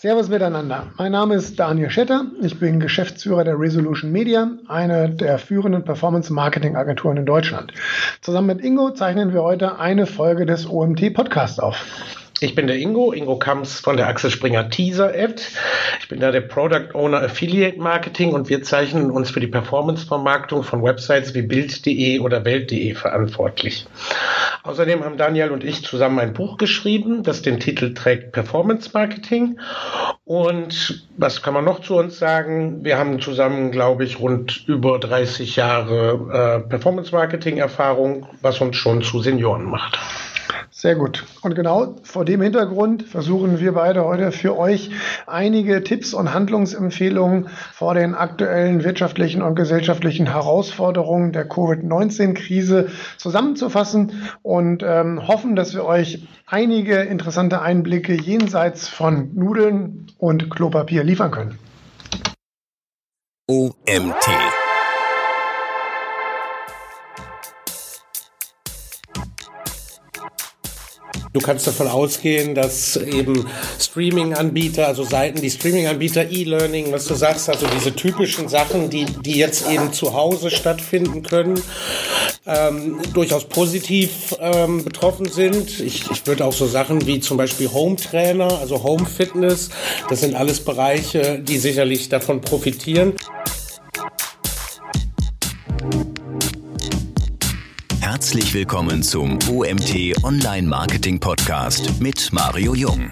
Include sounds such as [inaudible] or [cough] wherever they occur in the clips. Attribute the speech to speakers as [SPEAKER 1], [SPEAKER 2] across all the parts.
[SPEAKER 1] Servus miteinander. Mein Name ist Daniel Schetter. Ich bin Geschäftsführer der Resolution Media, eine der führenden Performance-Marketing-Agenturen in Deutschland. Zusammen mit Ingo zeichnen wir heute eine Folge des OMT Podcasts auf.
[SPEAKER 2] Ich bin der Ingo, Ingo Kamps von der Axel Springer Teaser Ad. Ich bin da der Product Owner Affiliate Marketing und wir zeichnen uns für die Performance-Vermarktung von Websites wie Bild.de oder Welt.de verantwortlich. Außerdem haben Daniel und ich zusammen ein Buch geschrieben, das den Titel trägt Performance Marketing. Und was kann man noch zu uns sagen? Wir haben zusammen, glaube ich, rund über 30 Jahre äh, Performance Marketing Erfahrung, was uns schon zu Senioren macht.
[SPEAKER 1] Sehr gut. Und genau vor dem Hintergrund versuchen wir beide heute für euch einige Tipps und Handlungsempfehlungen vor den aktuellen wirtschaftlichen und gesellschaftlichen Herausforderungen der Covid-19-Krise zusammenzufassen und ähm, hoffen, dass wir euch einige interessante Einblicke jenseits von Nudeln und Klopapier liefern können.
[SPEAKER 3] OMT
[SPEAKER 2] Du kannst davon ausgehen, dass eben Streaming-Anbieter, also Seiten, die Streaming-Anbieter, E-Learning, was du sagst, also diese typischen Sachen, die, die jetzt eben zu Hause stattfinden können, ähm, durchaus positiv ähm, betroffen sind. Ich, ich würde auch so Sachen wie zum Beispiel Home-Trainer, also Home-Fitness, das sind alles Bereiche, die sicherlich davon profitieren.
[SPEAKER 3] Herzlich willkommen zum OMT Online Marketing Podcast mit Mario Jung.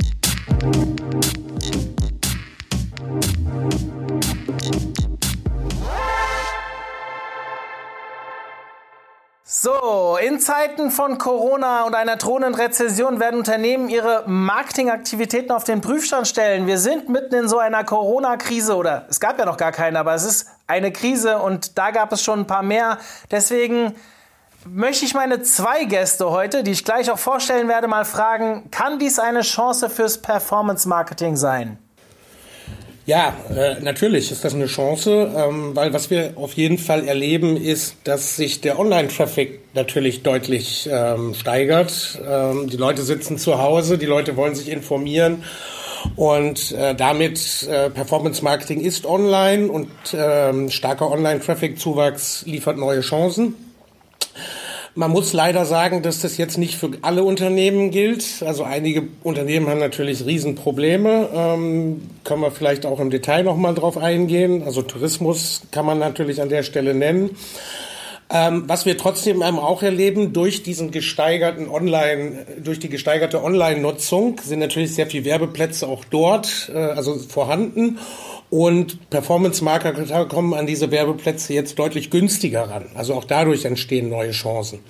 [SPEAKER 4] So, in Zeiten von Corona und einer drohenden Rezession werden Unternehmen ihre Marketingaktivitäten auf den Prüfstand stellen. Wir sind mitten in so einer Corona-Krise oder es gab ja noch gar keine, aber es ist eine Krise und da gab es schon ein paar mehr. Deswegen möchte ich meine zwei Gäste heute, die ich gleich auch vorstellen werde, mal fragen, kann dies eine Chance fürs Performance Marketing sein?
[SPEAKER 2] Ja, äh, natürlich ist das eine Chance, ähm, weil was wir auf jeden Fall erleben, ist, dass sich der Online-Traffic natürlich deutlich ähm, steigert. Ähm, die Leute sitzen zu Hause, die Leute wollen sich informieren und äh, damit äh, Performance Marketing ist online und starker Online-Traffic-Zuwachs liefert neue Chancen. Man muss leider sagen, dass das jetzt nicht für alle Unternehmen gilt. Also einige Unternehmen haben natürlich Riesenprobleme. Ähm, können wir vielleicht auch im Detail nochmal drauf eingehen. Also Tourismus kann man natürlich an der Stelle nennen. Ähm, was wir trotzdem auch erleben, durch diesen gesteigerten Online, durch die gesteigerte Online-Nutzung sind natürlich sehr viele Werbeplätze auch dort, äh, also vorhanden. Und Performance-Marketer kommen an diese Werbeplätze jetzt deutlich günstiger ran. Also auch dadurch entstehen neue Chancen.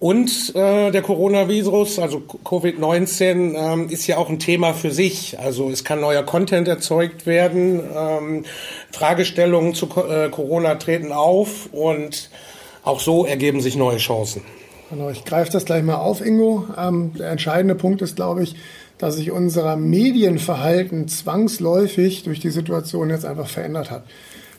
[SPEAKER 2] Und äh, der Coronavirus, also Covid-19, ähm, ist ja auch ein Thema für sich. Also es kann neuer Content erzeugt werden, ähm, Fragestellungen zu äh, Corona treten auf und auch so ergeben sich neue Chancen.
[SPEAKER 1] Genau, ich greife das gleich mal auf, Ingo. Ähm, der entscheidende Punkt ist, glaube ich, dass sich unser Medienverhalten zwangsläufig durch die Situation jetzt einfach verändert hat.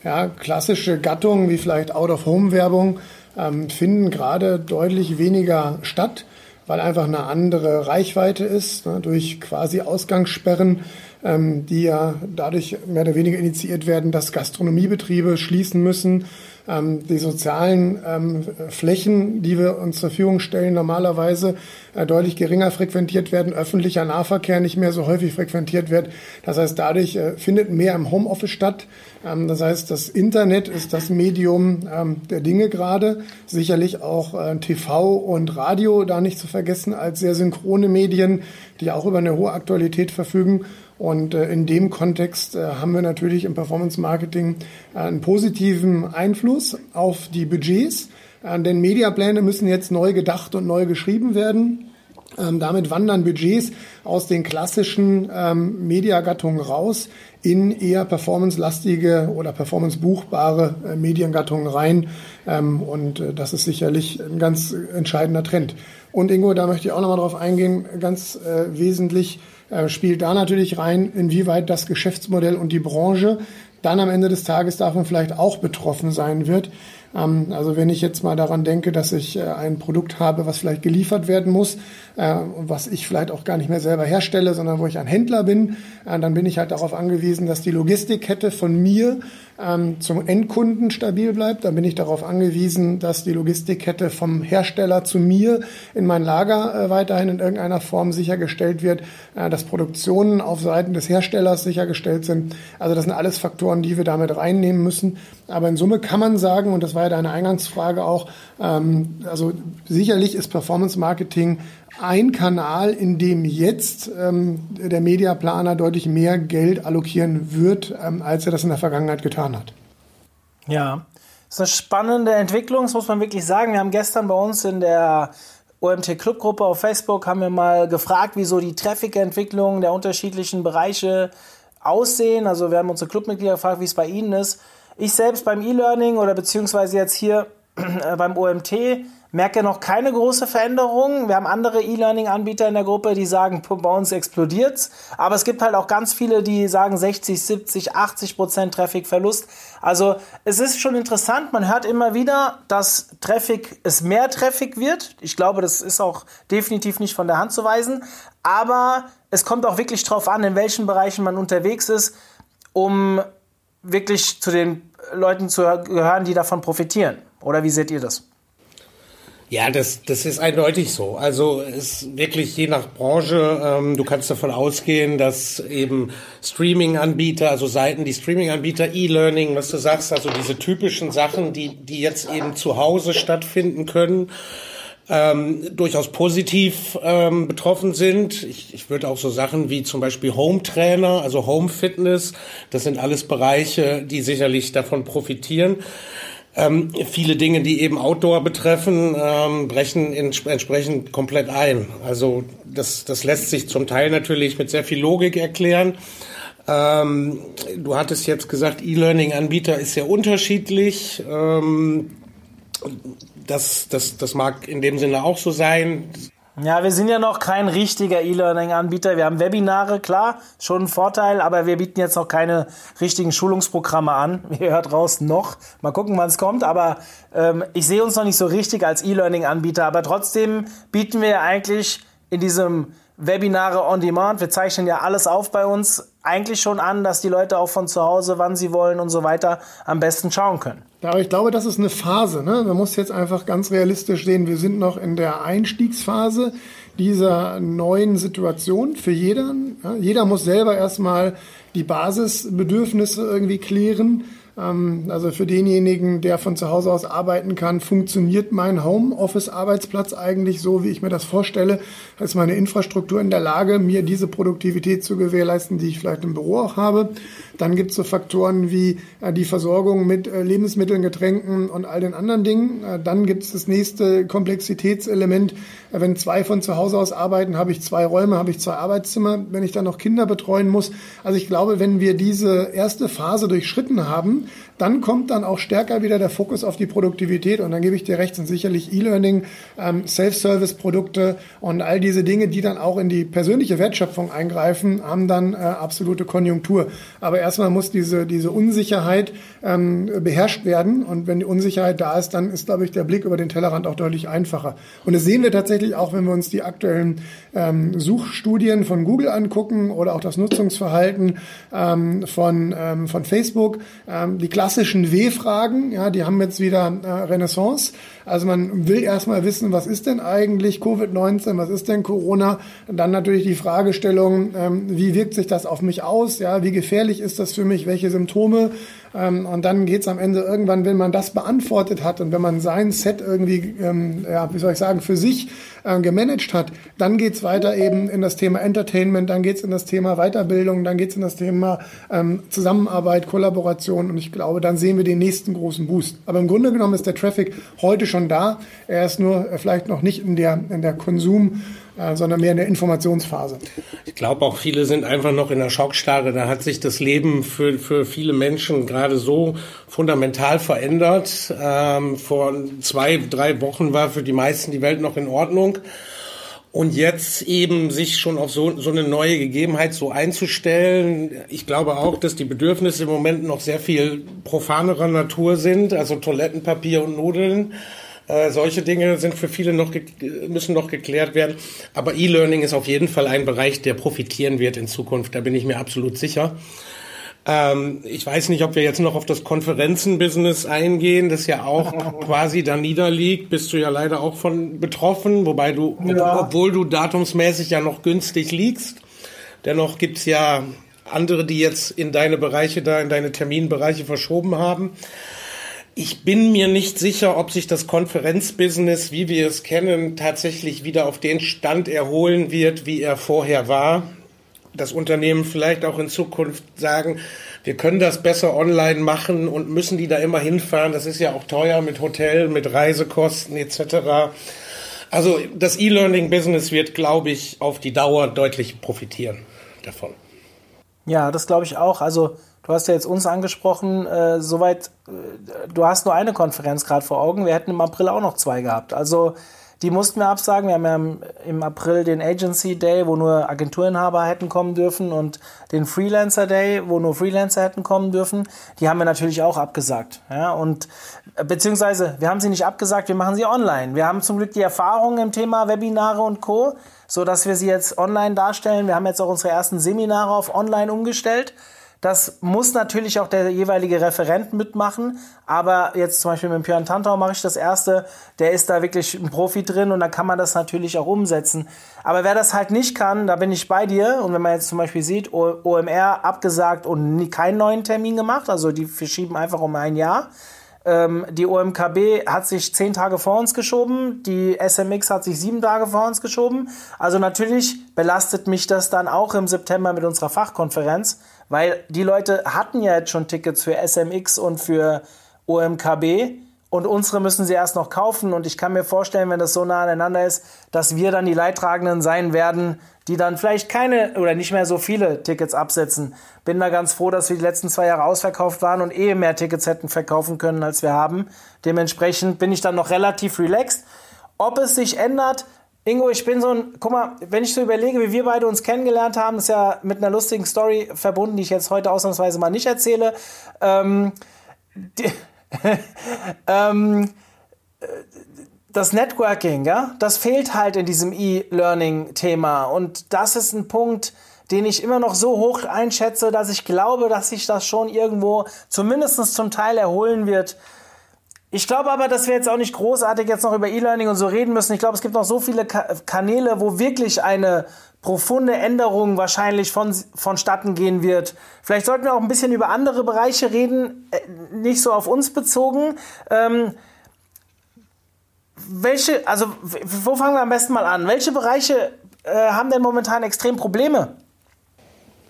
[SPEAKER 1] Ja, klassische Gattungen wie vielleicht Out-of-Home-Werbung ähm, finden gerade deutlich weniger statt, weil einfach eine andere Reichweite ist, ne, durch quasi Ausgangssperren, ähm, die ja dadurch mehr oder weniger initiiert werden, dass Gastronomiebetriebe schließen müssen, ähm, die sozialen ähm, Flächen, die wir uns zur Verfügung stellen, normalerweise äh, deutlich geringer frequentiert werden, öffentlicher Nahverkehr nicht mehr so häufig frequentiert wird. Das heißt, dadurch äh, findet mehr im Homeoffice statt. Ähm, das heißt, das Internet ist das Medium ähm, der Dinge gerade. Sicherlich auch äh, TV und Radio da nicht zu vergessen als sehr synchrone Medien, die auch über eine hohe Aktualität verfügen. Und äh, in dem Kontext äh, haben wir natürlich im Performance Marketing äh, einen positiven Einfluss auf die Budgets. Denn Mediapläne müssen jetzt neu gedacht und neu geschrieben werden. Ähm, damit wandern Budgets aus den klassischen ähm, Mediagattungen raus in eher performancelastige oder performancebuchbare äh, Mediengattungen rein. Ähm, und äh, das ist sicherlich ein ganz entscheidender Trend. Und Ingo, da möchte ich auch nochmal drauf eingehen, ganz äh, wesentlich äh, spielt da natürlich rein, inwieweit das Geschäftsmodell und die Branche dann am Ende des Tages davon vielleicht auch betroffen sein wird. Ähm, also wenn ich jetzt mal daran denke, dass ich äh, ein Produkt habe, was vielleicht geliefert werden muss, äh, was ich vielleicht auch gar nicht mehr selber herstelle, sondern wo ich ein Händler bin, dann bin ich halt darauf angewiesen, dass die Logistikkette von mir ähm, zum Endkunden stabil bleibt. Dann bin ich darauf angewiesen, dass die Logistikkette vom Hersteller zu mir in mein Lager äh, weiterhin in irgendeiner Form sichergestellt wird, äh, dass Produktionen auf Seiten des Herstellers sichergestellt sind. Also das sind alles Faktoren, die wir damit reinnehmen müssen. Aber in Summe kann man sagen, und das war ja deine Eingangsfrage auch, ähm, also sicherlich ist Performance Marketing ein Kanal, in dem jetzt ähm, der Mediaplaner deutlich mehr Geld allokieren wird, ähm, als er das in der Vergangenheit getan hat.
[SPEAKER 4] Ja, das ist eine spannende Entwicklung, das muss man wirklich sagen. Wir haben gestern bei uns in der OMT Clubgruppe auf Facebook haben wir mal gefragt, wieso die Traffic-Entwicklung der unterschiedlichen Bereiche aussehen. Also wir haben unsere Clubmitglieder gefragt, wie es bei ihnen ist. Ich selbst beim E-Learning oder beziehungsweise jetzt hier [clears throat] beim OMT merke noch keine große Veränderung. Wir haben andere E-Learning-Anbieter in der Gruppe, die sagen, bei uns explodiert's. Aber es gibt halt auch ganz viele, die sagen 60, 70, 80 Prozent Traffic-Verlust. Also es ist schon interessant. Man hört immer wieder, dass Traffic, es mehr Traffic wird. Ich glaube, das ist auch definitiv nicht von der Hand zu weisen. Aber es kommt auch wirklich drauf an, in welchen Bereichen man unterwegs ist, um wirklich zu den Leuten zu gehören, die davon profitieren. Oder wie seht ihr das?
[SPEAKER 2] Ja, das, das ist eindeutig so. Also es ist wirklich je nach Branche, ähm, du kannst davon ausgehen, dass eben Streaming-Anbieter, also Seiten, die Streaming-Anbieter, E-Learning, was du sagst, also diese typischen Sachen, die, die jetzt eben zu Hause stattfinden können, ähm, durchaus positiv ähm, betroffen sind. Ich, ich würde auch so Sachen wie zum Beispiel Home Trainer, also Home Fitness, das sind alles Bereiche, die sicherlich davon profitieren. Ähm, viele Dinge, die eben Outdoor betreffen, ähm, brechen ins, entsprechend komplett ein. Also das, das lässt sich zum Teil natürlich mit sehr viel Logik erklären. Ähm, du hattest jetzt gesagt, E-Learning-Anbieter ist sehr unterschiedlich. Ähm, das, das, das mag in dem Sinne auch so sein.
[SPEAKER 4] Ja, wir sind ja noch kein richtiger E-Learning-Anbieter. Wir haben Webinare, klar, schon ein Vorteil, aber wir bieten jetzt noch keine richtigen Schulungsprogramme an. [laughs] Ihr hört raus noch. Mal gucken, wann es kommt. Aber ähm, ich sehe uns noch nicht so richtig als E-Learning-Anbieter. Aber trotzdem bieten wir eigentlich in diesem Webinare on Demand. Wir zeichnen ja alles auf bei uns. Eigentlich schon an, dass die Leute auch von zu Hause, wann sie wollen und so weiter, am besten schauen können.
[SPEAKER 1] Ja, aber ich glaube, das ist eine Phase. Ne? Man muss jetzt einfach ganz realistisch sehen, wir sind noch in der Einstiegsphase dieser neuen Situation für jeden. Ja? Jeder muss selber erstmal die Basisbedürfnisse irgendwie klären. Ähm, also für denjenigen, der von zu Hause aus arbeiten kann, funktioniert mein Homeoffice-Arbeitsplatz eigentlich so, wie ich mir das vorstelle? Ist meine Infrastruktur in der Lage, mir diese Produktivität zu gewährleisten, die ich vielleicht im Büro auch habe? Dann gibt es so Faktoren wie äh, die Versorgung mit äh, Lebensmitteln, Getränken und all den anderen Dingen. Äh, dann gibt es das nächste Komplexitätselement. Wenn zwei von zu Hause aus arbeiten, habe ich zwei Räume, habe ich zwei Arbeitszimmer. Wenn ich dann noch Kinder betreuen muss. Also ich glaube, wenn wir diese erste Phase durchschritten haben, dann kommt dann auch stärker wieder der Fokus auf die Produktivität und dann gebe ich dir recht, sind sicherlich E-Learning, ähm, Self-Service-Produkte und all diese Dinge, die dann auch in die persönliche Wertschöpfung eingreifen, haben dann äh, absolute Konjunktur. Aber erstmal muss diese, diese Unsicherheit ähm, beherrscht werden und wenn die Unsicherheit da ist, dann ist, glaube ich, der Blick über den Tellerrand auch deutlich einfacher. Und das sehen wir tatsächlich auch, wenn wir uns die aktuellen ähm, Suchstudien von Google angucken oder auch das Nutzungsverhalten ähm, von, ähm, von Facebook. Ähm, die klassischen W-Fragen, ja, die haben jetzt wieder äh, Renaissance. Also man will erstmal wissen, was ist denn eigentlich Covid-19, was ist denn Corona? Dann natürlich die Fragestellung, ähm, wie wirkt sich das auf mich aus? Ja, wie gefährlich ist das für mich? Welche Symptome? Ähm, und dann geht's am Ende irgendwann, wenn man das beantwortet hat und wenn man sein Set irgendwie, ähm, ja, wie soll ich sagen, für sich äh, gemanagt hat, dann geht's weiter eben in das Thema Entertainment, dann geht's in das Thema Weiterbildung, dann geht's in das Thema ähm, Zusammenarbeit, Kollaboration und ich glaube, dann sehen wir den nächsten großen Boost. Aber im Grunde genommen ist der Traffic heute schon da. Er ist nur äh, vielleicht noch nicht in der, in der Konsum- sondern mehr in der Informationsphase.
[SPEAKER 2] Ich glaube auch viele sind einfach noch in der Schockstarre. Da hat sich das Leben für, für viele Menschen gerade so fundamental verändert. Ähm, vor zwei, drei Wochen war für die meisten die Welt noch in Ordnung. Und jetzt eben sich schon auf so, so eine neue Gegebenheit so einzustellen. Ich glaube auch, dass die Bedürfnisse im Moment noch sehr viel profanerer Natur sind, also Toilettenpapier und Nudeln. Äh, solche Dinge sind für viele noch müssen noch geklärt werden. Aber E-Learning ist auf jeden Fall ein Bereich, der profitieren wird in Zukunft. Da bin ich mir absolut sicher. Ähm, ich weiß nicht, ob wir jetzt noch auf das Konferenzenbusiness eingehen, das ja auch [laughs] quasi da niederliegt. Bist du ja leider auch von betroffen, wobei du, ja. obwohl du datumsmäßig ja noch günstig liegst. Dennoch gibt's ja andere, die jetzt in deine Bereiche da, in deine Terminbereiche verschoben haben. Ich bin mir nicht sicher, ob sich das Konferenzbusiness, wie wir es kennen, tatsächlich wieder auf den Stand erholen wird, wie er vorher war. Das Unternehmen vielleicht auch in Zukunft sagen, wir können das besser online machen und müssen die da immer hinfahren. Das ist ja auch teuer mit Hotel, mit Reisekosten etc. Also das E-Learning-Business wird, glaube ich, auf die Dauer deutlich profitieren davon.
[SPEAKER 4] Ja, das glaube ich auch. Also Du hast ja jetzt uns angesprochen, äh, soweit, äh, du hast nur eine Konferenz gerade vor Augen. Wir hätten im April auch noch zwei gehabt. Also die mussten wir absagen. Wir haben ja im, im, April den Agency Day, wo nur Agenturinhaber hätten kommen dürfen und den Freelancer Day, wo nur Freelancer hätten kommen dürfen. Die haben wir natürlich auch abgesagt. Ja, und äh, beziehungsweise wir haben sie nicht abgesagt, wir machen sie online. Wir haben zum Glück die Erfahrung im Thema Webinare und Co., so dass wir sie jetzt online darstellen. Wir haben jetzt auch unsere ersten Seminare auf online umgestellt. Das muss natürlich auch der jeweilige Referent mitmachen. Aber jetzt zum Beispiel mit Björn Tantau mache ich das erste. Der ist da wirklich ein Profi drin und da kann man das natürlich auch umsetzen. Aber wer das halt nicht kann, da bin ich bei dir. Und wenn man jetzt zum Beispiel sieht, OMR abgesagt und keinen neuen Termin gemacht, also die verschieben einfach um ein Jahr. Ähm, die OMKB hat sich zehn Tage vor uns geschoben, die SMX hat sich sieben Tage vor uns geschoben. Also natürlich belastet mich das dann auch im September mit unserer Fachkonferenz, weil die Leute hatten ja jetzt schon Tickets für SMX und für OMKB und unsere müssen sie erst noch kaufen. Und ich kann mir vorstellen, wenn das so nah aneinander ist, dass wir dann die Leidtragenden sein werden, die dann vielleicht keine oder nicht mehr so viele Tickets absetzen. Bin da ganz froh, dass wir die letzten zwei Jahre ausverkauft waren und eh mehr Tickets hätten verkaufen können, als wir haben. Dementsprechend bin ich dann noch relativ relaxed. Ob es sich ändert, Ingo, ich bin so ein, guck mal, wenn ich so überlege, wie wir beide uns kennengelernt haben, ist ja mit einer lustigen Story verbunden, die ich jetzt heute ausnahmsweise mal nicht erzähle. Ähm, die, [laughs] ähm, das Networking, ja, das fehlt halt in diesem E-Learning-Thema. Und das ist ein Punkt, den ich immer noch so hoch einschätze, dass ich glaube, dass sich das schon irgendwo zumindest zum Teil erholen wird. Ich glaube aber, dass wir jetzt auch nicht großartig jetzt noch über E-Learning und so reden müssen. Ich glaube, es gibt noch so viele Ka Kanäle, wo wirklich eine profunde Änderung wahrscheinlich von, vonstatten gehen wird. Vielleicht sollten wir auch ein bisschen über andere Bereiche reden, äh, nicht so auf uns bezogen. Ähm, welche, also wo fangen wir am besten mal an? Welche Bereiche äh, haben denn momentan extrem Probleme?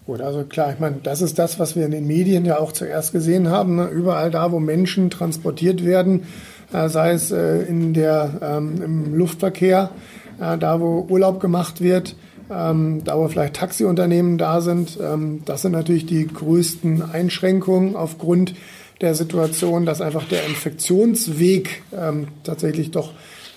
[SPEAKER 1] Gut, also klar, ich meine, das ist das, was wir in den Medien ja auch zuerst gesehen haben. Ne? Überall da, wo Menschen transportiert werden, äh, sei es äh, in der, ähm, im Luftverkehr, äh, da wo Urlaub gemacht wird, ähm, da wo vielleicht Taxiunternehmen da sind. Ähm, das sind natürlich die größten Einschränkungen aufgrund der Situation, dass einfach der Infektionsweg ähm, tatsächlich doch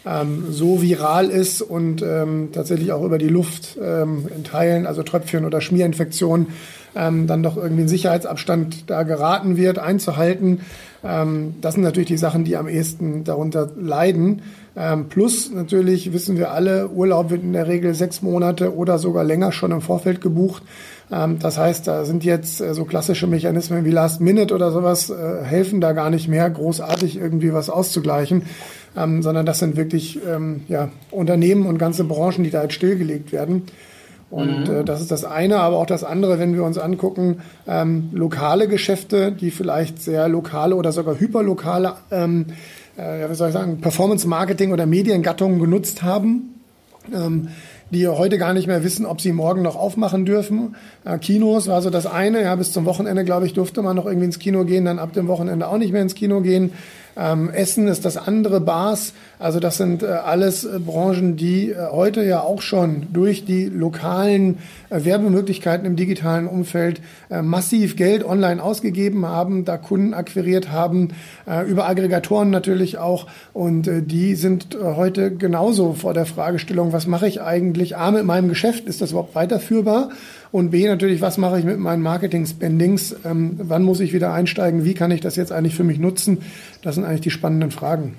[SPEAKER 1] ähm, so viral ist und ähm, tatsächlich auch über die Luft ähm, in Teilen, also Tröpfchen oder Schmierinfektionen, ähm, dann doch irgendwie ein Sicherheitsabstand da geraten wird, einzuhalten. Ähm, das sind natürlich die Sachen, die am ehesten darunter leiden. Ähm, plus natürlich wissen wir alle, Urlaub wird in der Regel sechs Monate oder sogar länger schon im Vorfeld gebucht. Ähm, das heißt, da sind jetzt äh, so klassische Mechanismen wie Last Minute oder sowas äh, helfen da gar nicht mehr, großartig irgendwie was auszugleichen, ähm, sondern das sind wirklich ähm, ja, Unternehmen und ganze Branchen, die da jetzt stillgelegt werden. Und mhm. äh, das ist das eine, aber auch das andere, wenn wir uns angucken, ähm, lokale Geschäfte, die vielleicht sehr lokale oder sogar hyperlokale, ähm, äh, wie soll ich sagen, Performance-Marketing oder Mediengattungen genutzt haben. Ähm, die heute gar nicht mehr wissen, ob sie morgen noch aufmachen dürfen. Äh, Kinos war so das eine. Ja, bis zum Wochenende, glaube ich, durfte man noch irgendwie ins Kino gehen, dann ab dem Wochenende auch nicht mehr ins Kino gehen. Ähm, Essen ist das andere, Bars. Also das sind äh, alles äh, Branchen, die äh, heute ja auch schon durch die lokalen äh, Werbemöglichkeiten im digitalen Umfeld äh, massiv Geld online ausgegeben haben, da Kunden akquiriert haben, über Aggregatoren natürlich auch. Und die sind heute genauso vor der Fragestellung, was mache ich eigentlich A mit meinem Geschäft? Ist das überhaupt weiterführbar? Und B natürlich, was mache ich mit meinen Marketing-Spendings? Ähm, wann muss ich wieder einsteigen? Wie kann ich das jetzt eigentlich für mich nutzen? Das sind eigentlich die spannenden Fragen.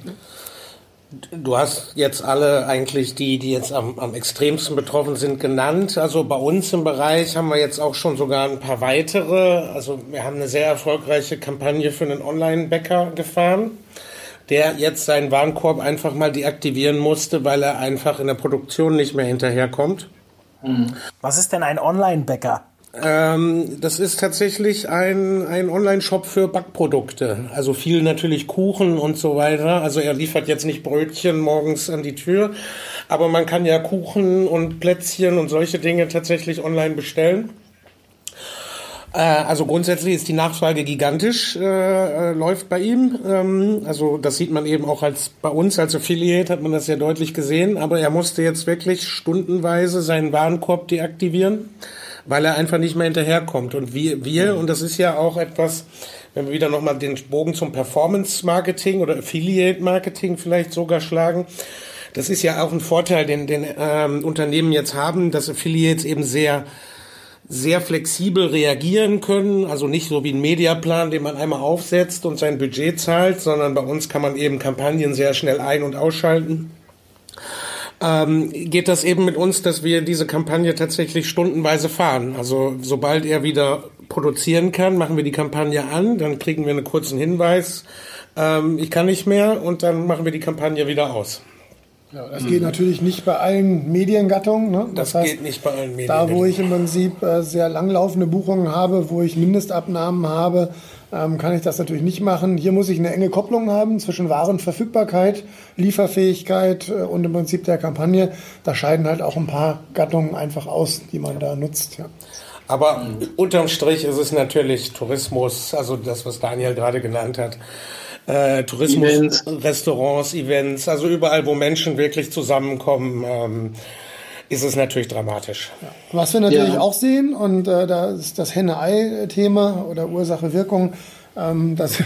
[SPEAKER 2] Du hast jetzt alle eigentlich die, die jetzt am, am extremsten betroffen sind, genannt. Also bei uns im Bereich haben wir jetzt auch schon sogar ein paar weitere. Also wir haben eine sehr erfolgreiche Kampagne für einen Online-Bäcker gefahren, der jetzt seinen Warenkorb einfach mal deaktivieren musste, weil er einfach in der Produktion nicht mehr hinterherkommt.
[SPEAKER 4] Was ist denn ein Online-Bäcker?
[SPEAKER 2] Ähm, das ist tatsächlich ein, ein Online-Shop für Backprodukte. Also viel natürlich Kuchen und so weiter. Also er liefert jetzt nicht Brötchen morgens an die Tür, aber man kann ja Kuchen und Plätzchen und solche Dinge tatsächlich online bestellen. Äh, also grundsätzlich ist die Nachfrage gigantisch, äh, äh, läuft bei ihm. Ähm, also das sieht man eben auch als bei uns als Affiliate hat man das ja deutlich gesehen. Aber er musste jetzt wirklich stundenweise seinen Warenkorb deaktivieren weil er einfach nicht mehr hinterherkommt. Und wir, wir und das ist ja auch etwas, wenn wir wieder nochmal den Bogen zum Performance-Marketing oder Affiliate-Marketing vielleicht sogar schlagen, das ist ja auch ein Vorteil, den, den ähm, Unternehmen jetzt haben, dass Affiliates eben sehr sehr flexibel reagieren können, also nicht so wie ein Mediaplan, den man einmal aufsetzt und sein Budget zahlt, sondern bei uns kann man eben Kampagnen sehr schnell ein- und ausschalten ähm, geht das eben mit uns, dass wir diese Kampagne tatsächlich stundenweise fahren. Also sobald er wieder produzieren kann, machen wir die Kampagne an, dann kriegen wir einen kurzen Hinweis, ähm, ich kann nicht mehr und dann machen wir die Kampagne wieder aus.
[SPEAKER 1] Ja, das geht natürlich nicht bei allen Mediengattungen. Ne?
[SPEAKER 2] Das, das heißt, geht nicht bei allen Medien.
[SPEAKER 1] Da, wo ich im Prinzip äh, sehr langlaufende Buchungen habe, wo ich Mindestabnahmen habe, ähm, kann ich das natürlich nicht machen. Hier muss ich eine enge Kopplung haben zwischen Warenverfügbarkeit, Lieferfähigkeit äh, und im Prinzip der Kampagne. Da scheiden halt auch ein paar Gattungen einfach aus, die man da nutzt. Ja.
[SPEAKER 2] Aber unterm Strich ist es natürlich Tourismus, also das, was Daniel gerade genannt hat. Äh, Tourismus, Events. Restaurants, Events, also überall, wo Menschen wirklich zusammenkommen. Ähm, ist es natürlich dramatisch.
[SPEAKER 1] Ja. Was wir natürlich ja. auch sehen, und äh, da ist das Henne-Ei-Thema oder Ursache-Wirkung, ähm, dass [laughs] äh,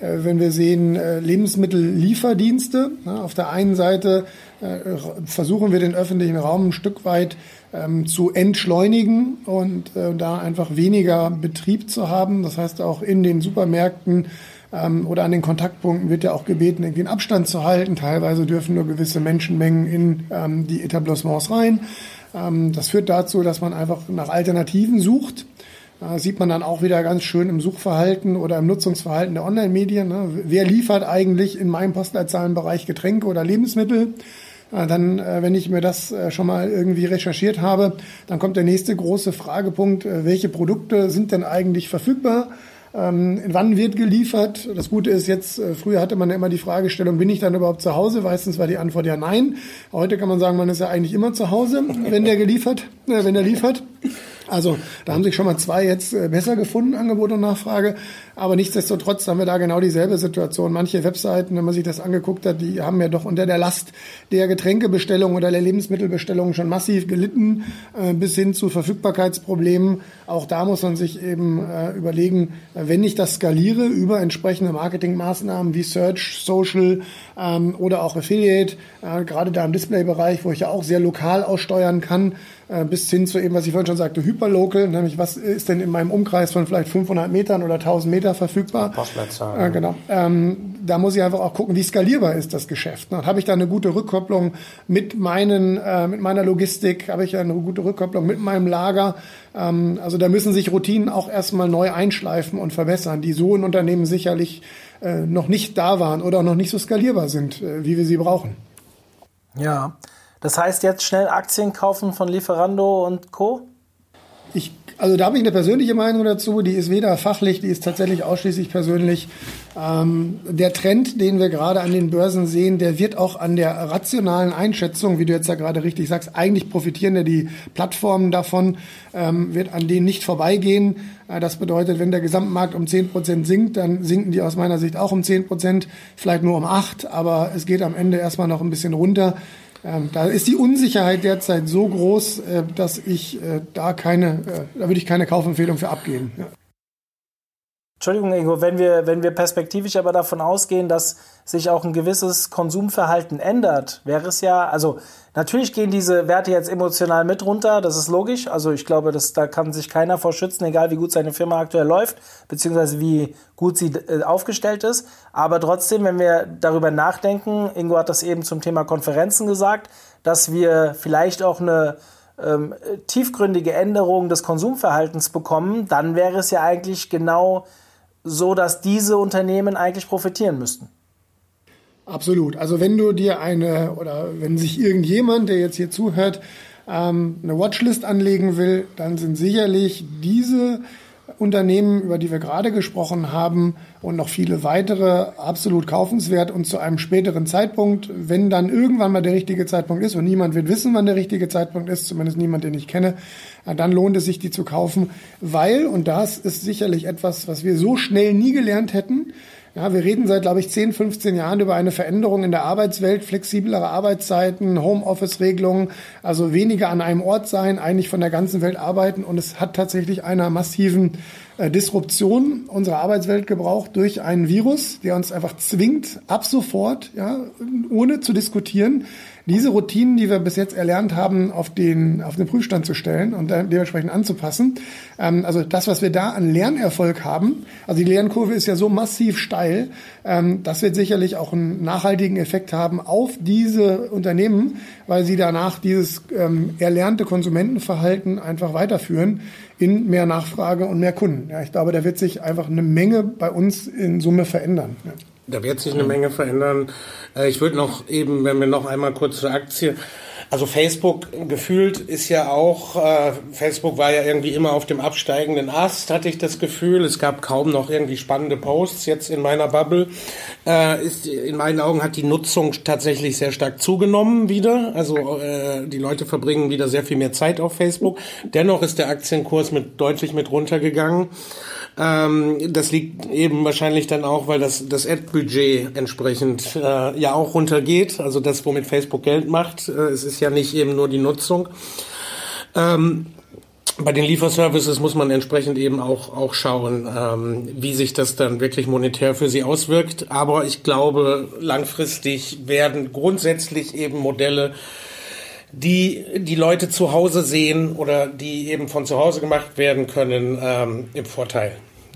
[SPEAKER 1] wenn wir sehen äh, Lebensmittellieferdienste, na, auf der einen Seite äh, versuchen wir den öffentlichen Raum ein Stück weit ähm, zu entschleunigen und äh, da einfach weniger Betrieb zu haben. Das heißt auch in den Supermärkten ähm, oder an den Kontaktpunkten wird ja auch gebeten, irgendwie einen Abstand zu halten. Teilweise dürfen nur gewisse Menschenmengen in ähm, die Etablissements rein. Ähm, das führt dazu, dass man einfach nach Alternativen sucht. Da sieht man dann auch wieder ganz schön im Suchverhalten oder im Nutzungsverhalten der Online-Medien. Ne? Wer liefert eigentlich in meinem Postleitzahlenbereich Getränke oder Lebensmittel? Äh, dann, äh, wenn ich mir das äh, schon mal irgendwie recherchiert habe, dann kommt der nächste große Fragepunkt, welche Produkte sind denn eigentlich verfügbar? Ähm, wann wird geliefert? Das Gute ist jetzt, äh, früher hatte man ja immer die Fragestellung, bin ich dann überhaupt zu Hause? Meistens war die Antwort ja nein. Heute kann man sagen, man ist ja eigentlich immer zu Hause, wenn der geliefert, äh, wenn der liefert. Also da haben sich schon mal zwei jetzt äh, besser gefunden, Angebot und Nachfrage. Aber nichtsdestotrotz haben wir da genau dieselbe Situation. Manche Webseiten, wenn man sich das angeguckt hat, die haben ja doch unter der Last der Getränkebestellung oder der Lebensmittelbestellung schon massiv gelitten, äh, bis hin zu Verfügbarkeitsproblemen. Auch da muss man sich eben äh, überlegen, wenn ich das skaliere über entsprechende Marketingmaßnahmen wie Search, Social ähm, oder auch Affiliate, gerade da im Displaybereich, wo ich ja auch sehr lokal aussteuern kann, bis hin zu eben, was ich vorhin schon sagte, Hyperlocal, nämlich was ist denn in meinem Umkreis von vielleicht 500 Metern oder 1000 Metern verfügbar.
[SPEAKER 2] Postleitzahl.
[SPEAKER 1] Äh, genau. Ähm, da muss ich einfach auch gucken, wie skalierbar ist das Geschäft. Ne? Habe ich da eine gute Rückkopplung mit meinen, äh, mit meiner Logistik? Habe ich eine gute Rückkopplung mit meinem Lager? Ähm, also da müssen sich Routinen auch erstmal neu einschleifen und verbessern, die so in Unternehmen sicherlich äh, noch nicht da waren oder auch noch nicht so skalierbar sind, äh, wie wir sie brauchen.
[SPEAKER 4] Ja. Das heißt jetzt schnell Aktien kaufen von Lieferando und Co?
[SPEAKER 1] Ich Also da habe ich eine persönliche Meinung dazu. Die ist weder fachlich, die ist tatsächlich ausschließlich persönlich. Ähm, der Trend, den wir gerade an den Börsen sehen, der wird auch an der rationalen Einschätzung, wie du jetzt ja gerade richtig sagst, eigentlich profitieren ja die Plattformen davon, ähm, wird an denen nicht vorbeigehen. Äh, das bedeutet, wenn der Gesamtmarkt um 10 Prozent sinkt, dann sinken die aus meiner Sicht auch um 10 Prozent, vielleicht nur um 8, aber es geht am Ende erstmal noch ein bisschen runter. Ähm, da ist die Unsicherheit derzeit so groß, äh, dass ich äh, da keine, äh, da würde ich keine Kaufempfehlung für abgeben. Ja.
[SPEAKER 4] Entschuldigung, Ingo, wenn wir, wenn wir perspektivisch aber davon ausgehen, dass sich auch ein gewisses Konsumverhalten ändert, wäre es ja, also natürlich gehen diese Werte jetzt emotional mit runter, das ist logisch. Also ich glaube, dass, da kann sich keiner vor schützen, egal wie gut seine Firma aktuell läuft, beziehungsweise wie gut sie äh, aufgestellt ist. Aber trotzdem, wenn wir darüber nachdenken, Ingo hat das eben zum Thema Konferenzen gesagt, dass wir vielleicht auch eine ähm, tiefgründige Änderung des Konsumverhaltens bekommen, dann wäre es ja eigentlich genau so dass diese Unternehmen eigentlich profitieren müssten.
[SPEAKER 1] Absolut. Also wenn du dir eine oder wenn sich irgendjemand, der jetzt hier zuhört, ähm, eine Watchlist anlegen will, dann sind sicherlich diese Unternehmen, über die wir gerade gesprochen haben und noch viele weitere absolut kaufenswert und zu einem späteren Zeitpunkt, wenn dann irgendwann mal der richtige Zeitpunkt ist und niemand wird wissen, wann der richtige Zeitpunkt ist, zumindest niemand, den ich kenne, dann lohnt es sich, die zu kaufen, weil, und das ist sicherlich etwas, was wir so schnell nie gelernt hätten, ja, wir reden seit, glaube ich, 10, 15 Jahren über eine Veränderung in der Arbeitswelt, flexiblere Arbeitszeiten, Homeoffice-Regelungen, also weniger an einem Ort sein, eigentlich von der ganzen Welt arbeiten. Und es hat tatsächlich einer massiven äh, Disruption unserer Arbeitswelt gebraucht durch einen Virus, der uns einfach zwingt, ab sofort, ja, ohne zu diskutieren, diese Routinen, die wir bis jetzt erlernt haben, auf den, auf den Prüfstand zu stellen und dementsprechend anzupassen. Ähm, also das, was wir da an Lernerfolg haben, also die Lernkurve ist ja so massiv steil, ähm, das wird sicherlich auch einen nachhaltigen Effekt haben auf diese Unternehmen, weil sie danach dieses ähm, erlernte Konsumentenverhalten einfach weiterführen in mehr Nachfrage und mehr Kunden. Ja, ich glaube, da wird sich einfach eine Menge bei uns in Summe verändern. Ja.
[SPEAKER 2] Da wird sich eine Menge verändern. Äh, ich würde noch eben, wenn wir noch einmal kurz zur Aktie, also Facebook gefühlt ist ja auch, äh, Facebook war ja irgendwie immer auf dem absteigenden Ast, hatte ich das Gefühl. Es gab kaum noch irgendwie spannende Posts jetzt in meiner Bubble. Äh, ist, in meinen Augen hat die Nutzung tatsächlich sehr stark zugenommen wieder. Also äh, die Leute verbringen wieder sehr viel mehr Zeit auf Facebook. Dennoch ist der Aktienkurs mit deutlich mit runtergegangen. Ähm, das liegt eben wahrscheinlich dann auch, weil das, das Ad-Budget entsprechend äh, ja auch runtergeht. Also das, womit Facebook Geld macht. Äh, es ist ja nicht eben nur die Nutzung. Ähm, bei den Lieferservices muss man entsprechend eben auch, auch schauen, ähm, wie sich das dann wirklich monetär für sie auswirkt. Aber ich glaube, langfristig werden grundsätzlich eben Modelle, die die Leute zu Hause sehen oder die eben von zu Hause gemacht werden können, ähm, im Vorteil.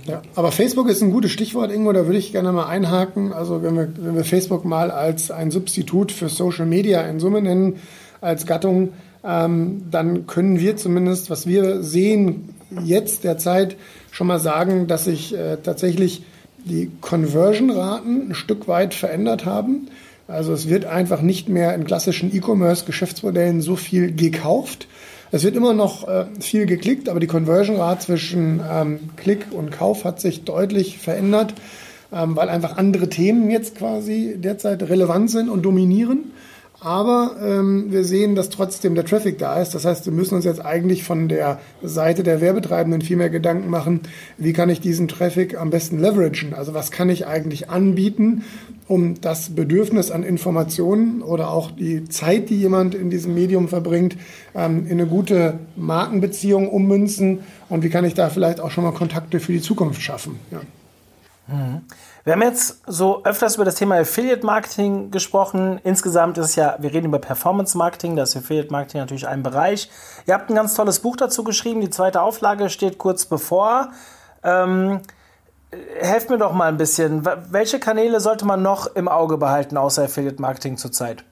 [SPEAKER 1] Ja, aber Facebook ist ein gutes Stichwort, Ingo, da würde ich gerne mal einhaken. Also wenn wir, wenn wir Facebook mal als ein Substitut für Social Media in Summe nennen, als Gattung, ähm, dann können wir zumindest, was wir sehen, jetzt derzeit schon mal sagen, dass sich äh, tatsächlich die Conversion-Raten ein Stück weit verändert haben. Also es wird einfach nicht mehr in klassischen E-Commerce-Geschäftsmodellen so viel gekauft, es wird immer noch äh, viel geklickt, aber die Conversion Rate zwischen ähm, Klick und Kauf hat sich deutlich verändert, ähm, weil einfach andere Themen jetzt quasi derzeit relevant sind und dominieren. Aber ähm, wir sehen, dass trotzdem der Traffic da ist. Das heißt, wir müssen uns jetzt eigentlich von der Seite der Werbetreibenden viel mehr Gedanken machen, wie kann ich diesen Traffic am besten leveragen? Also was kann ich eigentlich anbieten, um das Bedürfnis an Informationen oder auch die Zeit, die jemand in diesem Medium verbringt, ähm, in eine gute Markenbeziehung ummünzen? Und wie kann ich da vielleicht auch schon mal Kontakte für die Zukunft schaffen? Ja.
[SPEAKER 4] Mhm. Wir haben jetzt so öfters über das Thema Affiliate Marketing gesprochen. Insgesamt ist es ja, wir reden über Performance Marketing, da ist Affiliate Marketing natürlich ein Bereich. Ihr habt ein ganz tolles Buch dazu geschrieben, die zweite Auflage steht kurz bevor. Ähm, helft mir doch mal ein bisschen. Welche Kanäle sollte man noch im Auge behalten, außer Affiliate Marketing zurzeit?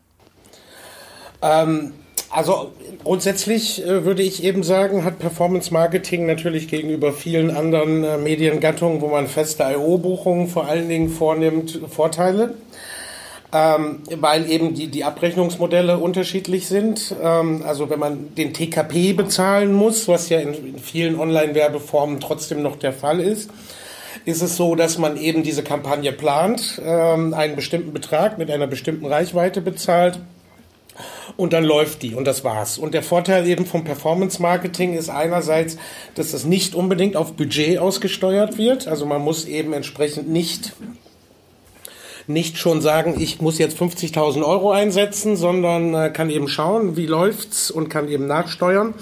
[SPEAKER 2] Ähm, also grundsätzlich äh, würde ich eben sagen, hat Performance Marketing natürlich gegenüber vielen anderen äh, Mediengattungen, wo man feste IO-Buchungen vor allen Dingen vornimmt, Vorteile. ähm, weil eben die, die Abrechnungsmodelle unterschiedlich sind. Ähm, also wenn man den TKP bezahlen muss, was ja in, in vielen Online-Werbeformen trotzdem noch der Fall ist, ist es so, dass man eben diese Kampagne plant, ähm, einen bestimmten Betrag mit einer bestimmten Reichweite bezahlt und dann läuft die und das war's. Und der Vorteil eben vom Performance Marketing ist einerseits, dass es nicht unbedingt auf Budget ausgesteuert wird. Also man muss eben entsprechend nicht nicht schon sagen, ich muss jetzt 50.000 Euro einsetzen, sondern äh, kann eben schauen, wie läuft's und kann eben nachsteuern.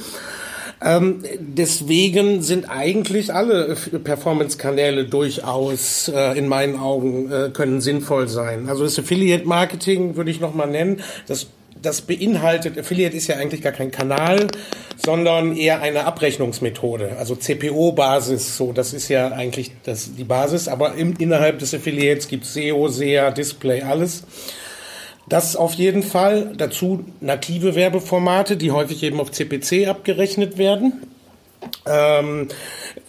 [SPEAKER 2] Ähm, deswegen sind eigentlich alle Performance-Kanäle durchaus äh, in meinen Augen äh, können sinnvoll sein. Also das Affiliate-Marketing würde ich noch mal nennen. Das das beinhaltet, Affiliate ist ja eigentlich gar kein Kanal, sondern eher eine Abrechnungsmethode, also CPO-Basis, so, das ist ja eigentlich das, die Basis, aber im, innerhalb des Affiliates gibt es SEO, SEA, Display, alles. Das auf jeden Fall. Dazu native Werbeformate, die häufig eben auf CPC abgerechnet werden ähm,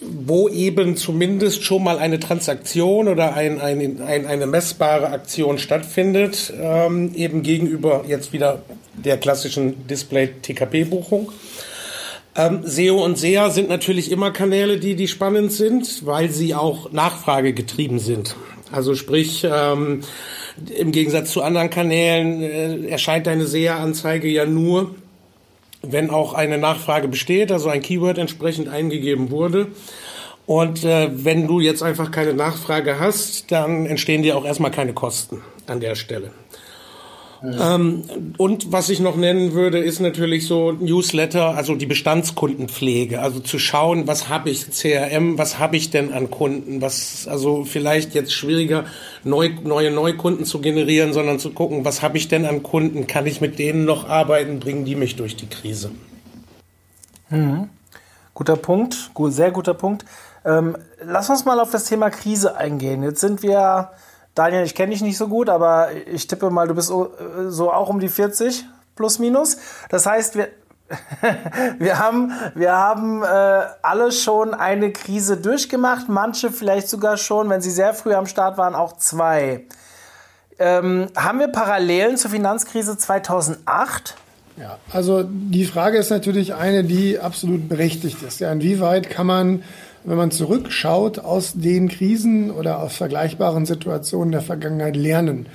[SPEAKER 2] wo eben zumindest schon mal eine Transaktion oder ein, ein, ein, eine messbare Aktion stattfindet, ähm, eben gegenüber jetzt wieder der klassischen Display-TKP-Buchung. Ähm, SEO und SEA sind natürlich immer Kanäle, die, die spannend sind, weil sie auch nachfragegetrieben sind. Also sprich, ähm, im Gegensatz zu anderen Kanälen äh, erscheint deine SEA-Anzeige ja nur, wenn auch eine Nachfrage besteht, also ein Keyword entsprechend eingegeben wurde. Und äh, wenn du jetzt einfach keine Nachfrage hast, dann entstehen dir auch erstmal keine Kosten an der Stelle. Ähm, und was ich noch nennen würde, ist natürlich so Newsletter, also die Bestandskundenpflege, also zu schauen, was habe ich CRM, was habe ich denn an Kunden, was also vielleicht jetzt schwieriger neu, neue Neukunden zu generieren, sondern zu gucken, was habe ich denn an Kunden, kann ich mit denen noch arbeiten, bringen die mich durch die Krise.
[SPEAKER 4] Mhm. Guter Punkt, sehr guter Punkt. Ähm, lass uns mal auf das Thema Krise eingehen. Jetzt sind wir Daniel, ich kenne dich nicht so gut, aber ich tippe mal, du bist so, so auch um die 40 plus minus. Das heißt, wir, [laughs] wir haben, wir haben äh, alle schon eine Krise durchgemacht, manche vielleicht sogar schon, wenn sie sehr früh am Start waren, auch zwei. Ähm, haben wir Parallelen zur Finanzkrise 2008?
[SPEAKER 1] Ja, also die Frage ist natürlich eine, die absolut berechtigt ist. Ja, inwieweit kann man wenn man zurückschaut, aus den Krisen oder aus vergleichbaren Situationen der Vergangenheit lernen.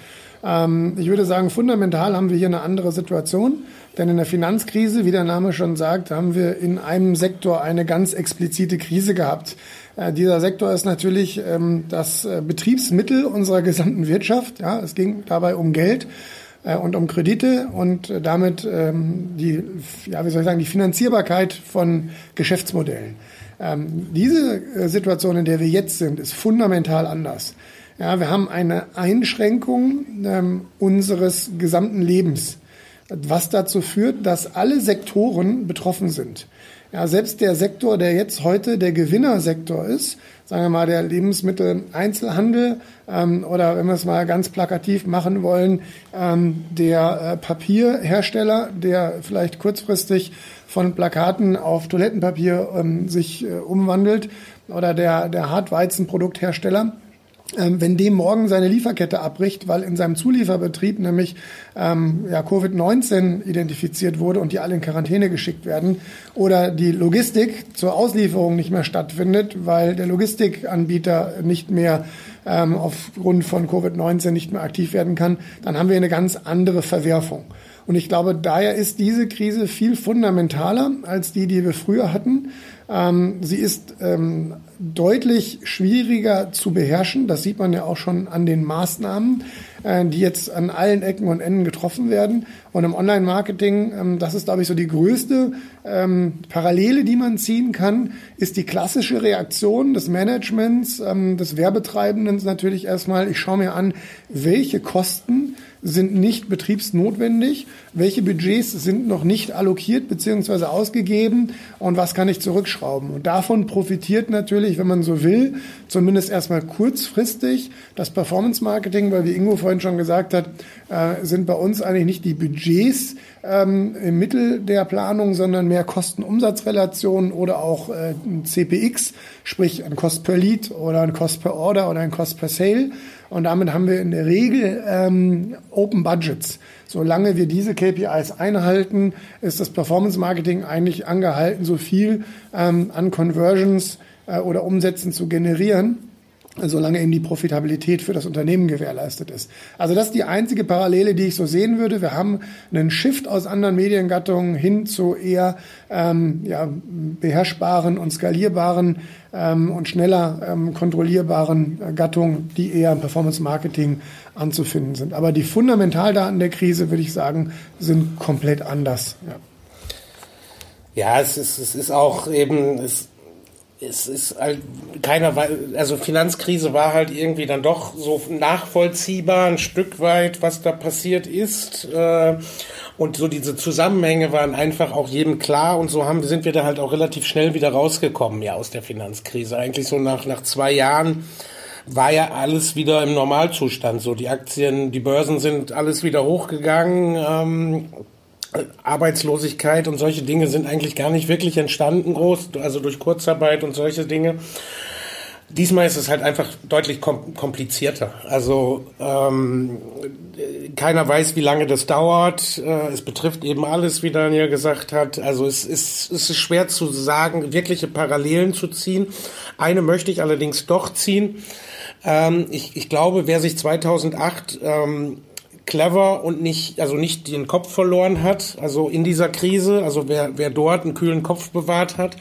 [SPEAKER 1] Ähm, ich würde sagen, fundamental haben wir hier eine andere Situation, denn in der Finanzkrise, wie der Name schon sagt, haben wir in einem Sektor eine ganz explizite Krise gehabt. Äh, dieser Sektor ist natürlich ähm, das äh, Betriebsmittel unserer gesamten Wirtschaft. Ja, es ging dabei um Geld äh, und um Kredite und damit ähm, die, ja, wie soll ich sagen, die Finanzierbarkeit von Geschäftsmodellen. Ähm, diese äh, Situation, in der wir jetzt sind, ist fundamental anders. Ja, wir haben eine Einschränkung ähm, unseres gesamten Lebens, was dazu führt, dass alle Sektoren betroffen sind. Ja, selbst der Sektor, der jetzt heute der Gewinnersektor ist, sagen wir mal der Lebensmitteleinzelhandel ähm, oder wenn wir es mal ganz plakativ machen wollen, ähm, der äh, Papierhersteller, der vielleicht kurzfristig von Plakaten auf Toilettenpapier ähm, sich äh, umwandelt oder der, der Hartweizenprodukthersteller, ähm, wenn dem morgen seine Lieferkette abbricht, weil in seinem Zulieferbetrieb nämlich ähm, ja, Covid-19 identifiziert wurde und die alle in Quarantäne geschickt werden, oder die Logistik zur Auslieferung nicht mehr stattfindet, weil der Logistikanbieter nicht mehr ähm, aufgrund von Covid-19 nicht mehr aktiv werden kann, dann haben wir eine ganz andere Verwerfung. Und ich glaube, daher ist diese Krise viel fundamentaler als die, die wir früher hatten. Ähm, sie ist ähm, deutlich schwieriger zu beherrschen. Das sieht man ja auch schon an den Maßnahmen, die jetzt an allen Ecken und Enden getroffen werden. Und im Online-Marketing, ähm, das ist, glaube ich, so die größte ähm, Parallele, die man ziehen kann, ist die klassische Reaktion des Managements, ähm, des Werbetreibenden natürlich erstmal, ich schaue mir an, welche Kosten sind nicht betriebsnotwendig, welche Budgets sind noch nicht allokiert bzw. ausgegeben und was kann ich zurückschrauben. Und davon profitiert natürlich, wenn man so will, zumindest erstmal kurzfristig das Performance Marketing, weil wie Ingo vorhin schon gesagt hat, äh, sind bei uns eigentlich nicht die Budgets ähm, im Mittel der Planung, sondern mehr Kosten-Umsatz-Relationen oder auch äh, ein CPX, sprich ein Cost per Lead oder ein Cost per Order oder ein Cost per Sale. Und damit haben wir in der Regel ähm, Open Budgets. Solange wir diese KPIs einhalten, ist das Performance Marketing eigentlich angehalten, so viel ähm, an Conversions äh, oder Umsätzen zu generieren solange eben die Profitabilität für das Unternehmen gewährleistet ist. Also das ist die einzige Parallele, die ich so sehen würde. Wir haben einen Shift aus anderen Mediengattungen hin zu eher ähm, ja, beherrschbaren und skalierbaren ähm, und schneller ähm, kontrollierbaren Gattungen, die eher im Performance Marketing anzufinden sind. Aber die Fundamentaldaten der Krise, würde ich sagen, sind komplett anders.
[SPEAKER 2] Ja. Ja, es ist, es ist auch eben, es es ist halt keiner, also Finanzkrise war halt irgendwie dann doch so nachvollziehbar ein Stück weit, was da passiert ist. Äh, und so diese Zusammenhänge waren einfach auch jedem klar und so haben, sind wir da halt auch relativ schnell wieder rausgekommen, ja, aus der Finanzkrise. Eigentlich so nach, nach zwei Jahren war ja alles wieder im Normalzustand. So die Aktien, die Börsen sind alles wieder hochgegangen. Ähm, Arbeitslosigkeit und solche Dinge sind eigentlich gar nicht wirklich entstanden groß, also durch Kurzarbeit und solche Dinge. Diesmal ist es halt einfach deutlich komplizierter. Also ähm, keiner weiß, wie lange das dauert. Äh, es betrifft eben alles, wie Daniel gesagt hat. Also es ist, es ist schwer zu sagen, wirkliche Parallelen zu ziehen. Eine möchte ich allerdings doch ziehen. Ähm, ich, ich glaube, wer sich 2008 ähm, clever und nicht, also nicht den Kopf verloren hat, also in dieser Krise, also wer, wer dort einen kühlen Kopf bewahrt hat,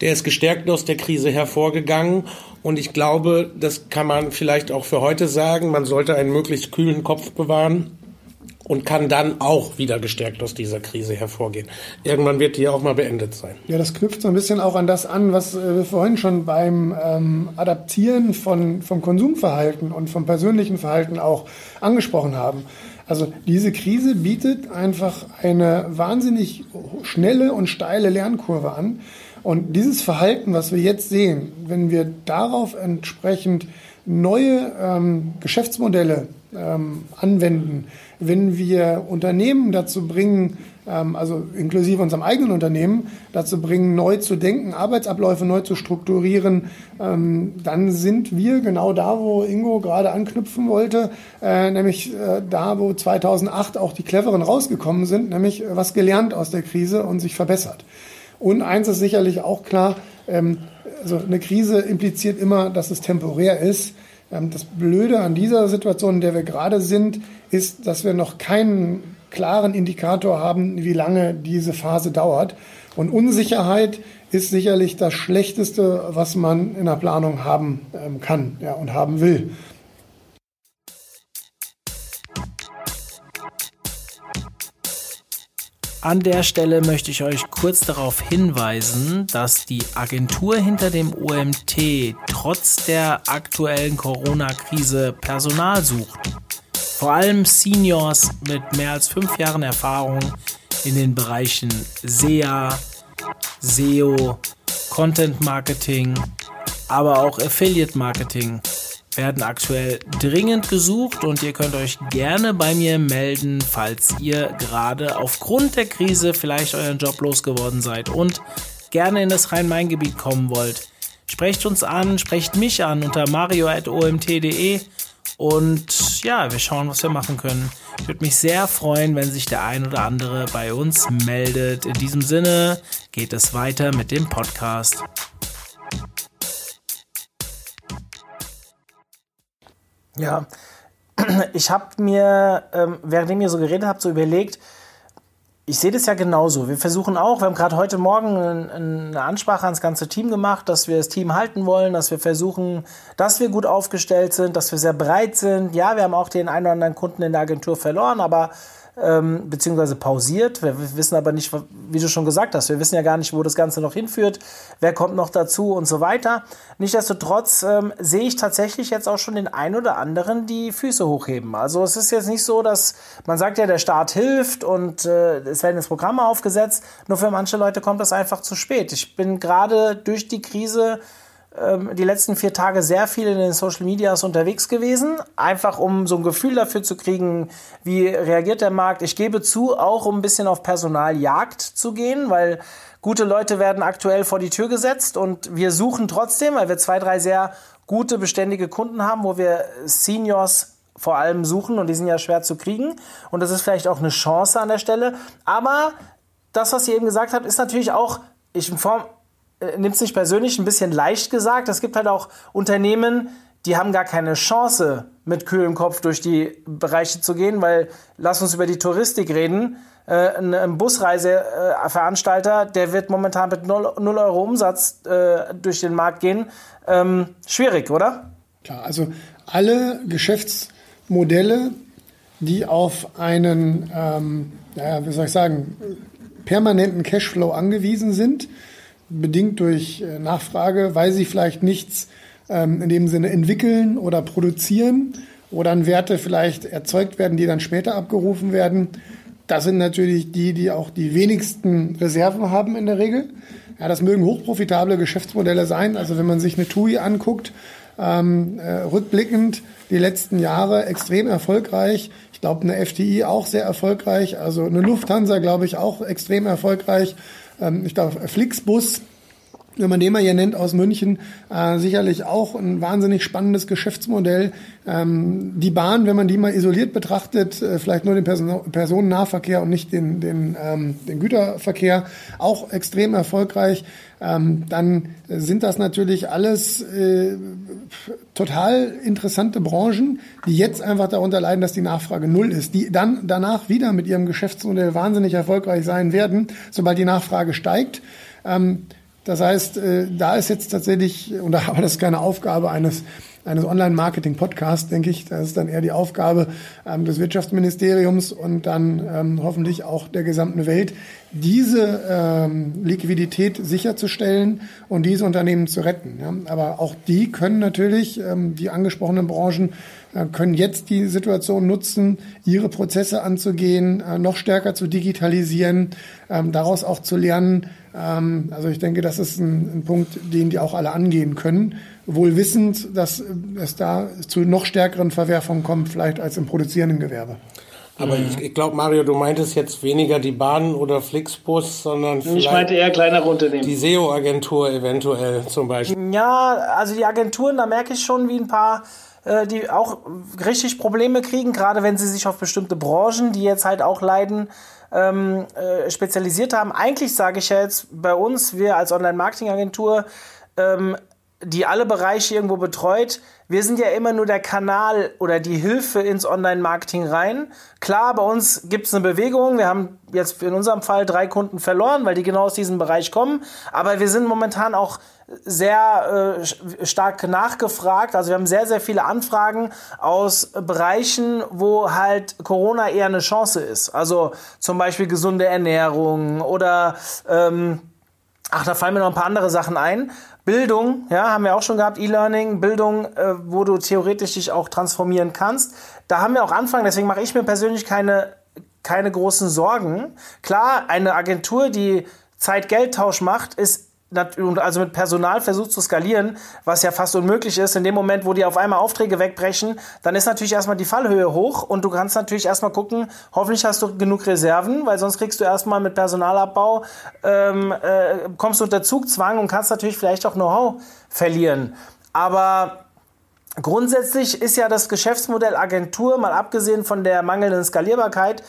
[SPEAKER 2] der ist gestärkt aus der Krise hervorgegangen. Und ich glaube, das kann man vielleicht auch für heute sagen, man sollte einen möglichst kühlen Kopf bewahren und kann dann auch wieder gestärkt aus dieser Krise hervorgehen. Irgendwann wird die auch mal beendet sein.
[SPEAKER 1] Ja, das knüpft so ein bisschen auch an das an, was äh, wir vorhin schon beim ähm, Adaptieren von, vom Konsumverhalten und vom persönlichen Verhalten auch angesprochen haben. Also diese Krise bietet einfach eine wahnsinnig schnelle und steile Lernkurve an. Und dieses Verhalten, was wir jetzt sehen, wenn wir darauf entsprechend neue ähm, Geschäftsmodelle ähm, anwenden, wenn wir Unternehmen dazu bringen, ähm, also inklusive unserem eigenen Unternehmen, dazu bringen, neu zu denken, Arbeitsabläufe neu zu strukturieren, ähm, dann sind wir genau da, wo Ingo gerade anknüpfen wollte, äh, nämlich äh, da, wo 2008 auch die Cleveren rausgekommen sind, nämlich äh, was gelernt aus der Krise und sich verbessert. Und eins ist sicherlich auch klar, ähm, also eine Krise impliziert immer, dass es temporär ist. Das Blöde an dieser Situation, in der wir gerade sind, ist, dass wir noch keinen klaren Indikator haben, wie lange diese Phase dauert. Und Unsicherheit ist sicherlich das Schlechteste, was man in der Planung haben ähm, kann ja, und haben will.
[SPEAKER 4] An der Stelle möchte ich euch kurz darauf hinweisen, dass die Agentur hinter dem OMT trotz der aktuellen Corona-Krise Personal sucht. Vor allem Seniors mit mehr als fünf Jahren Erfahrung in den Bereichen SEA, SEO, Content Marketing, aber auch Affiliate Marketing werden aktuell dringend gesucht und ihr könnt euch gerne bei mir melden, falls ihr gerade aufgrund der Krise vielleicht euren Job losgeworden seid und gerne in das Rhein-Main-Gebiet kommen wollt. Sprecht uns an, sprecht mich an unter mario.omt.de und ja, wir schauen, was wir machen können. Ich würde mich sehr freuen, wenn sich der ein oder andere bei uns meldet. In diesem Sinne geht es weiter mit dem Podcast. Ja, [clears throat] ich habe mir, ähm, währenddem ihr so geredet habt, so überlegt, ich sehe das ja genauso. Wir versuchen auch, wir haben gerade heute Morgen eine Ansprache ans ganze Team gemacht, dass wir das Team halten wollen, dass wir versuchen, dass wir gut aufgestellt sind, dass wir sehr breit sind. Ja, wir haben auch den einen oder anderen Kunden in der Agentur verloren, aber ähm, beziehungsweise pausiert. Wir wissen aber nicht, wie du schon gesagt hast, wir wissen ja gar nicht, wo das Ganze noch hinführt, wer kommt noch dazu und so weiter. Nichtsdestotrotz ähm, sehe ich tatsächlich jetzt auch schon den einen oder anderen die Füße hochheben. Also es ist jetzt nicht so, dass man sagt ja, der Staat hilft und äh, es werden jetzt Programme aufgesetzt. Nur für manche Leute kommt das einfach zu spät. Ich bin gerade durch die Krise ähm, die letzten vier Tage sehr viel in den Social Medias unterwegs gewesen, einfach um so ein Gefühl dafür zu kriegen, wie reagiert der Markt. Ich gebe zu, auch um ein bisschen auf Personaljagd zu gehen, weil gute Leute werden aktuell vor die Tür gesetzt und wir suchen trotzdem, weil wir zwei, drei sehr gute, beständige Kunden haben, wo wir Seniors vor allem suchen und die sind ja schwer zu kriegen. Und das ist vielleicht auch eine Chance an der Stelle, aber das, was ihr eben gesagt habt, ist natürlich auch, ich in Form, nimmt es nicht persönlich, ein bisschen leicht gesagt. Es gibt halt auch Unternehmen, die haben gar keine Chance, mit kühlem Kopf durch die Bereiche zu gehen, weil, lass uns über die Touristik reden. Äh, ein, Busreiseveranstalter, der wird momentan mit 0, 0 Euro Umsatz äh, durch den Markt gehen. Ähm, schwierig, oder?
[SPEAKER 1] Klar, also alle Geschäftsmodelle, die auf einen, ähm, naja, wie soll ich sagen, permanenten Cashflow angewiesen sind, bedingt durch äh, Nachfrage, weil sie vielleicht nichts ähm, in dem Sinne entwickeln oder produzieren oder an Werte vielleicht erzeugt werden, die dann später abgerufen werden. Das sind natürlich die, die auch die wenigsten Reserven haben in der Regel. Ja, das mögen hochprofitable Geschäftsmodelle sein. Also wenn man sich eine TUI anguckt, ähm, äh, rückblickend die letzten Jahre extrem erfolgreich. Ich glaube, eine FTI auch sehr erfolgreich. Also eine Lufthansa, glaube ich, auch extrem erfolgreich ich glaube, Flixbus, wenn man den mal hier nennt aus München, äh, sicherlich auch ein wahnsinnig spannendes Geschäftsmodell. Ähm, die Bahn, wenn man die mal isoliert betrachtet, äh, vielleicht nur den Person Personennahverkehr und nicht den, den, ähm, den Güterverkehr, auch extrem erfolgreich. Ähm, dann sind das natürlich alles äh, total interessante Branchen, die jetzt einfach darunter leiden, dass die Nachfrage null ist, die dann danach wieder mit ihrem Geschäftsmodell wahnsinnig erfolgreich sein werden, sobald die Nachfrage steigt. Ähm, das heißt, äh, da ist jetzt tatsächlich, und da [laughs] aber das keine Aufgabe eines eines Online-Marketing-Podcasts, denke ich. Das ist dann eher die Aufgabe ähm, des Wirtschaftsministeriums und dann ähm, hoffentlich auch der gesamten Welt, diese ähm, Liquidität sicherzustellen und diese Unternehmen zu retten. Ja. Aber auch die können natürlich, ähm, die angesprochenen Branchen, äh, können jetzt die Situation nutzen, ihre Prozesse anzugehen, äh, noch stärker zu digitalisieren, ähm, daraus auch zu lernen. Ähm, also ich denke, das ist ein, ein Punkt, den die auch alle angehen können wohl wissend, dass es da zu noch stärkeren Verwerfungen kommt, vielleicht als im produzierenden Gewerbe.
[SPEAKER 2] Aber mhm. ich, ich glaube, Mario, du meintest jetzt weniger die Bahn oder Flixbus, sondern
[SPEAKER 5] vielleicht ich meinte eher kleinere Unternehmen.
[SPEAKER 2] Die SEO-Agentur eventuell zum Beispiel.
[SPEAKER 4] Ja, also die Agenturen, da merke ich schon, wie ein paar äh, die auch richtig Probleme kriegen, gerade wenn sie sich auf bestimmte Branchen, die jetzt halt auch leiden, ähm, äh, spezialisiert haben. Eigentlich sage ich ja jetzt bei uns, wir als Online-Marketing-Agentur, ähm, die alle Bereiche irgendwo betreut. Wir sind ja immer nur der Kanal oder die Hilfe ins Online-Marketing rein. Klar, bei uns gibt es eine Bewegung. Wir haben jetzt in unserem Fall drei Kunden verloren, weil die genau aus diesem Bereich kommen. Aber wir sind momentan auch sehr äh, stark nachgefragt. Also wir haben sehr, sehr viele Anfragen aus Bereichen, wo halt Corona eher eine Chance ist. Also zum Beispiel gesunde Ernährung oder ähm, Ach, da fallen mir noch ein paar andere Sachen ein. Bildung, ja, haben wir auch schon gehabt, E-Learning, Bildung, äh, wo du theoretisch dich auch transformieren kannst. Da haben wir auch Anfang, deswegen mache ich mir persönlich keine, keine großen Sorgen. Klar, eine Agentur, die Zeit-Geld-Tausch macht, ist also mit Personal versucht zu skalieren, was ja fast unmöglich ist, in dem Moment, wo die auf einmal Aufträge wegbrechen, dann ist natürlich erstmal die Fallhöhe hoch und du kannst natürlich erstmal gucken, hoffentlich hast du genug Reserven, weil sonst kriegst du erstmal mit Personalabbau, ähm, äh, kommst du unter Zugzwang und kannst natürlich vielleicht auch Know-how verlieren. Aber grundsätzlich ist ja das Geschäftsmodell Agentur, mal abgesehen von der mangelnden Skalierbarkeit,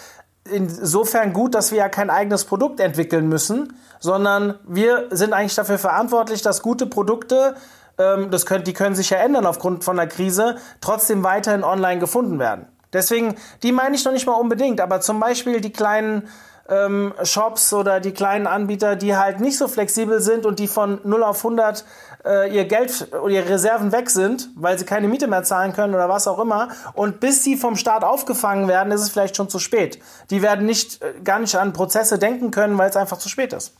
[SPEAKER 4] insofern gut, dass wir ja kein eigenes Produkt entwickeln müssen, sondern wir sind eigentlich dafür verantwortlich, dass gute Produkte, ähm, das können, die können sich ja ändern aufgrund von der Krise, trotzdem weiterhin online gefunden werden. Deswegen, die meine ich noch nicht mal unbedingt, aber zum Beispiel die kleinen ähm, Shops oder die kleinen Anbieter, die halt nicht so flexibel sind und die von 0 auf 100 äh, ihr Geld oder ihre Reserven weg sind, weil sie keine Miete mehr zahlen können oder was auch immer. Und bis sie vom Staat aufgefangen werden, ist es vielleicht schon zu spät. Die werden nicht äh, gar nicht an Prozesse denken können, weil es einfach zu spät ist.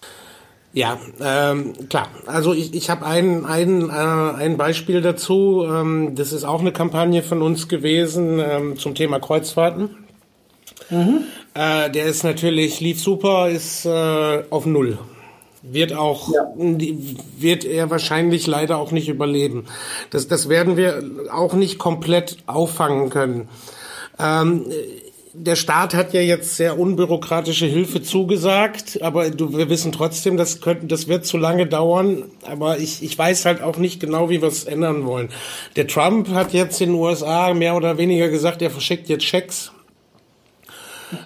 [SPEAKER 2] Ja, ähm, klar. Also ich, ich habe ein, ein, äh, ein Beispiel dazu. Ähm, das ist auch eine Kampagne von uns gewesen ähm, zum Thema Kreuzfahrten. Mhm. Äh, der ist natürlich, lief super, ist äh, auf Null. Wird auch ja. wird er wahrscheinlich leider auch nicht überleben. Das das werden wir auch nicht komplett auffangen können. Ähm, der Staat hat ja jetzt sehr unbürokratische Hilfe zugesagt, aber du, wir wissen trotzdem, das, könnte, das wird zu lange dauern. Aber ich, ich weiß halt auch nicht genau, wie wir es ändern wollen. Der Trump hat jetzt in den USA mehr oder weniger gesagt, er verschickt jetzt Schecks.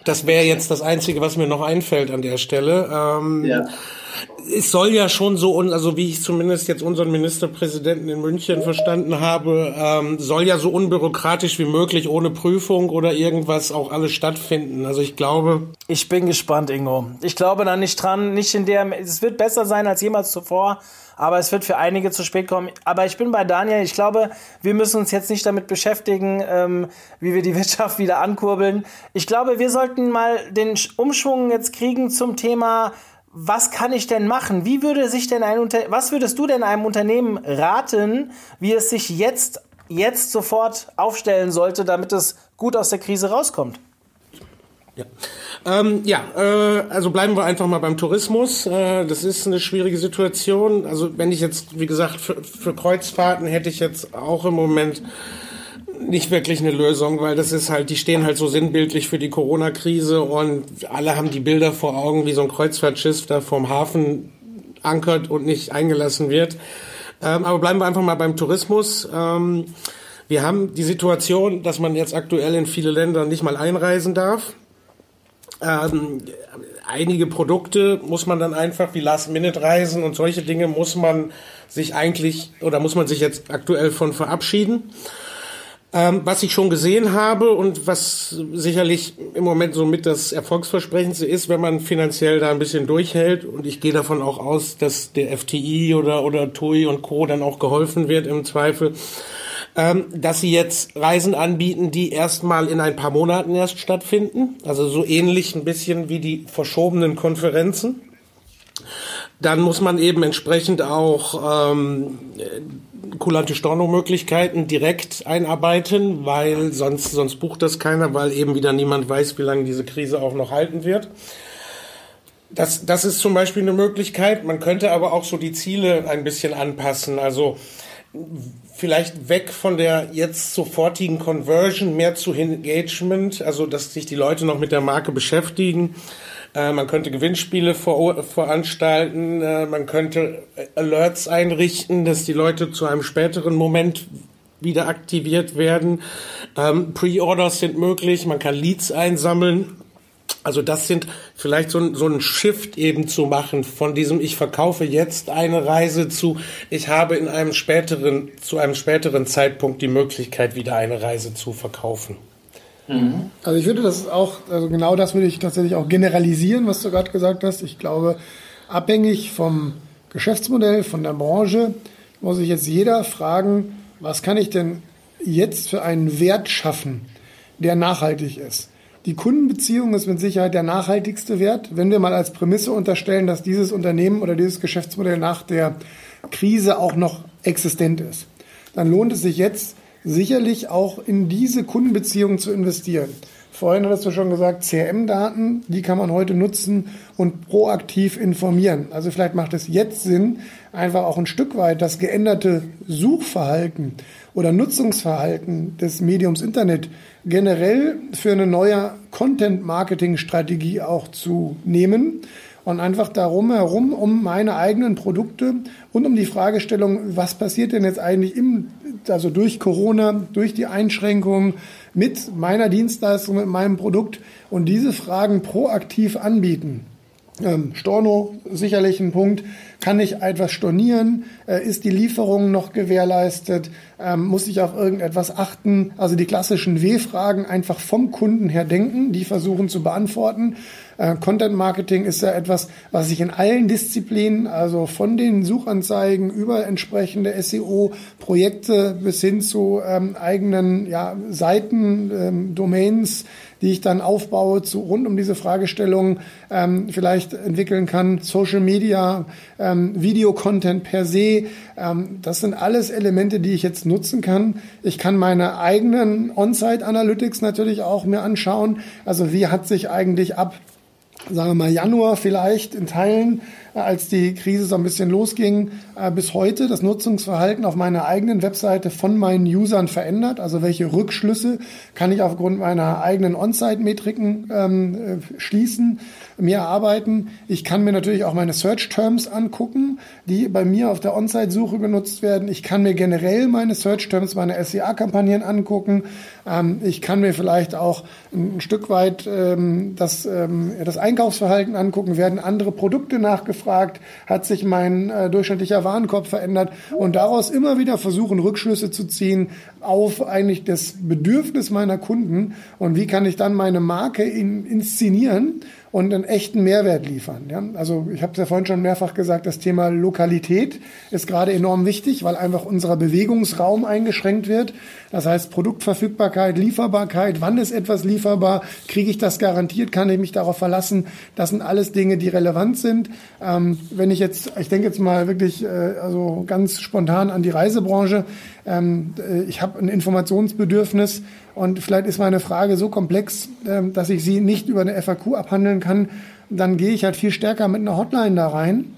[SPEAKER 2] Das wäre jetzt das Einzige, was mir noch einfällt an der Stelle. Ähm, ja es soll ja schon so, also wie ich zumindest jetzt unseren Ministerpräsidenten in München verstanden habe, ähm, soll ja so unbürokratisch wie möglich, ohne Prüfung oder irgendwas auch alles stattfinden. Also ich glaube.
[SPEAKER 4] Ich bin gespannt, Ingo. Ich glaube da nicht dran, nicht in der, es wird besser sein als jemals zuvor. Aber es wird für einige zu spät kommen. Aber ich bin bei Daniel. Ich glaube, wir müssen uns jetzt nicht damit beschäftigen, ähm, wie wir die [laughs] Wirtschaft wieder ankurbeln. Ich glaube, wir sollten mal den Umschwung jetzt kriegen zum Thema was kann ich denn machen? Wie würde sich denn ein Unter was würdest du denn einem Unternehmen raten, wie es sich jetzt jetzt sofort aufstellen sollte, damit es gut aus der Krise rauskommt?
[SPEAKER 2] Ja, ähm, ja äh, also bleiben wir einfach mal beim Tourismus. Äh, das ist eine schwierige Situation. Also wenn ich jetzt, wie gesagt, für, für Kreuzfahrten hätte ich jetzt auch im Moment nicht wirklich eine Lösung, weil das ist halt, die stehen halt so sinnbildlich für die Corona-Krise und alle haben die Bilder vor Augen, wie so ein Kreuzfahrtschiff da vom Hafen ankert und nicht eingelassen wird. Ähm, aber bleiben wir einfach mal beim Tourismus. Ähm, wir haben die Situation, dass man jetzt aktuell in viele Länder nicht mal einreisen darf. Ähm, einige Produkte muss man dann einfach wie Last-Minute-Reisen und solche Dinge muss man sich eigentlich oder muss man sich jetzt aktuell von verabschieden. Ähm, was ich schon gesehen habe und was sicherlich im Moment so mit das Erfolgsversprechendste ist, wenn man finanziell da ein bisschen durchhält und ich gehe davon auch aus, dass der FTI oder, oder TUI und Co. dann auch geholfen wird im Zweifel, ähm, dass sie jetzt Reisen anbieten, die erstmal in ein paar Monaten erst stattfinden, also so ähnlich ein bisschen wie die verschobenen Konferenzen. Dann muss man eben entsprechend auch ähm, kulante Stornomöglichkeiten direkt einarbeiten, weil sonst, sonst bucht das keiner, weil eben wieder niemand weiß, wie lange diese Krise auch noch halten wird. Das, das ist zum Beispiel eine Möglichkeit. Man könnte aber auch so die Ziele ein bisschen anpassen. Also vielleicht weg von der jetzt sofortigen Conversion mehr zu Engagement, also dass sich die Leute noch mit der Marke beschäftigen äh, man könnte Gewinnspiele vor, veranstalten, äh, man könnte Alerts einrichten, dass die Leute zu einem späteren Moment wieder aktiviert werden. Ähm, Pre-Orders sind möglich, man kann Leads einsammeln. Also das sind vielleicht so ein, so ein Shift eben zu machen von diesem ich verkaufe jetzt eine Reise zu ich habe in einem späteren zu einem späteren Zeitpunkt die Möglichkeit wieder eine Reise zu verkaufen.
[SPEAKER 1] Mhm. Also ich würde das auch, also genau das würde ich tatsächlich auch generalisieren, was du gerade gesagt hast. Ich glaube, abhängig vom Geschäftsmodell, von der Branche, muss sich jetzt jeder fragen, was kann ich denn jetzt für einen Wert schaffen, der nachhaltig ist. Die Kundenbeziehung ist mit Sicherheit der nachhaltigste Wert. Wenn wir mal als Prämisse unterstellen, dass dieses Unternehmen oder dieses Geschäftsmodell nach der Krise auch noch existent ist, dann lohnt es sich jetzt, sicherlich auch in diese Kundenbeziehungen zu investieren. Vorhin hattest du schon gesagt, CRM-Daten, die kann man heute nutzen und proaktiv informieren. Also vielleicht macht es jetzt Sinn, einfach auch ein Stück weit das geänderte Suchverhalten oder Nutzungsverhalten des Mediums Internet generell für eine neue Content-Marketing-Strategie auch zu nehmen und einfach darum herum um meine eigenen Produkte und um die Fragestellung, was passiert denn jetzt eigentlich im, also durch Corona, durch die Einschränkungen mit meiner Dienstleistung, mit meinem Produkt und diese Fragen proaktiv anbieten. Ähm, Storno sicherlich ein Punkt. Kann ich etwas stornieren? Äh, ist die Lieferung noch gewährleistet? Ähm, muss ich auf irgendetwas achten? Also die klassischen W-Fragen einfach vom Kunden her denken, die versuchen zu beantworten. Äh, Content Marketing ist ja etwas, was sich in allen Disziplinen, also von den Suchanzeigen über entsprechende SEO-Projekte bis hin zu ähm, eigenen ja, Seiten, ähm, Domains, die ich dann aufbaue zu, rund um diese Fragestellung ähm, vielleicht entwickeln kann. Social Media, ähm, Video-Content per se, ähm, das sind alles Elemente, die ich jetzt nutzen kann. Ich kann meine eigenen On-Site-Analytics natürlich auch mir anschauen. Also wie hat sich eigentlich ab sagen wir mal Januar vielleicht in Teilen, als die Krise so ein bisschen losging, äh, bis heute das Nutzungsverhalten auf meiner eigenen Webseite von meinen Usern verändert. Also welche Rückschlüsse kann ich aufgrund meiner eigenen On-Site-Metriken ähm, äh, schließen, mir erarbeiten. Ich kann mir natürlich auch meine Search-Terms angucken, die bei mir auf der On-Site-Suche genutzt werden. Ich kann mir generell meine Search-Terms, meine SEA-Kampagnen angucken. Ähm, ich kann mir vielleicht auch ein Stück weit ähm, das, ähm, das Einkaufsverhalten angucken. Werden andere Produkte nachgefragt? Hat sich mein äh, durchschnittlicher Warenkorb verändert? Und daraus immer wieder versuchen, Rückschlüsse zu ziehen auf eigentlich das Bedürfnis meiner Kunden und wie kann ich dann meine Marke in, inszenieren und einen echten Mehrwert liefern. Ja? Also ich habe es ja vorhin schon mehrfach gesagt, das Thema Lokalität ist gerade enorm wichtig, weil einfach unser Bewegungsraum eingeschränkt wird. Das heißt Produktverfügbarkeit, Lieferbarkeit, wann ist etwas lieferbar, kriege ich das garantiert, kann ich mich darauf verlassen. Das sind alles Dinge, die relevant sind. Ähm, wenn ich jetzt, ich denke jetzt mal wirklich äh, also ganz spontan an die Reisebranche, ähm, äh, ich habe ein Informationsbedürfnis und vielleicht ist meine Frage so komplex, äh, dass ich sie nicht über eine FAQ abhandeln kann, dann gehe ich halt viel stärker mit einer Hotline da rein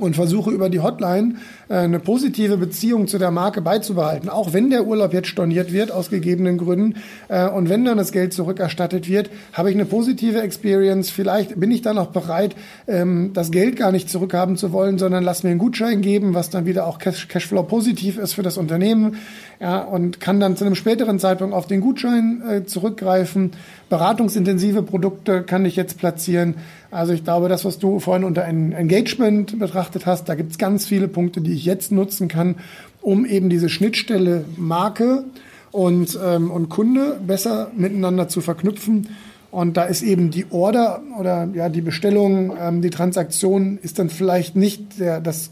[SPEAKER 1] und versuche über die Hotline äh, eine positive Beziehung zu der Marke beizubehalten, auch wenn der Urlaub jetzt storniert wird aus gegebenen Gründen äh, und wenn dann das Geld zurückerstattet wird, habe ich eine positive Experience. Vielleicht bin ich dann auch bereit, ähm, das Geld gar nicht zurückhaben zu wollen, sondern lass mir einen Gutschein geben, was dann wieder auch Cash Cashflow positiv ist für das Unternehmen ja, und kann dann zu einem späteren Zeitpunkt auf den Gutschein äh, zurückgreifen. Beratungsintensive Produkte kann ich jetzt platzieren. Also ich glaube, das, was du vorhin unter Engagement betrachtet hast, da gibt es ganz viele Punkte, die ich jetzt nutzen kann, um eben diese Schnittstelle Marke und, ähm, und Kunde besser miteinander zu verknüpfen. Und da ist eben die Order oder ja die Bestellung, ähm, die Transaktion ist dann vielleicht nicht der, das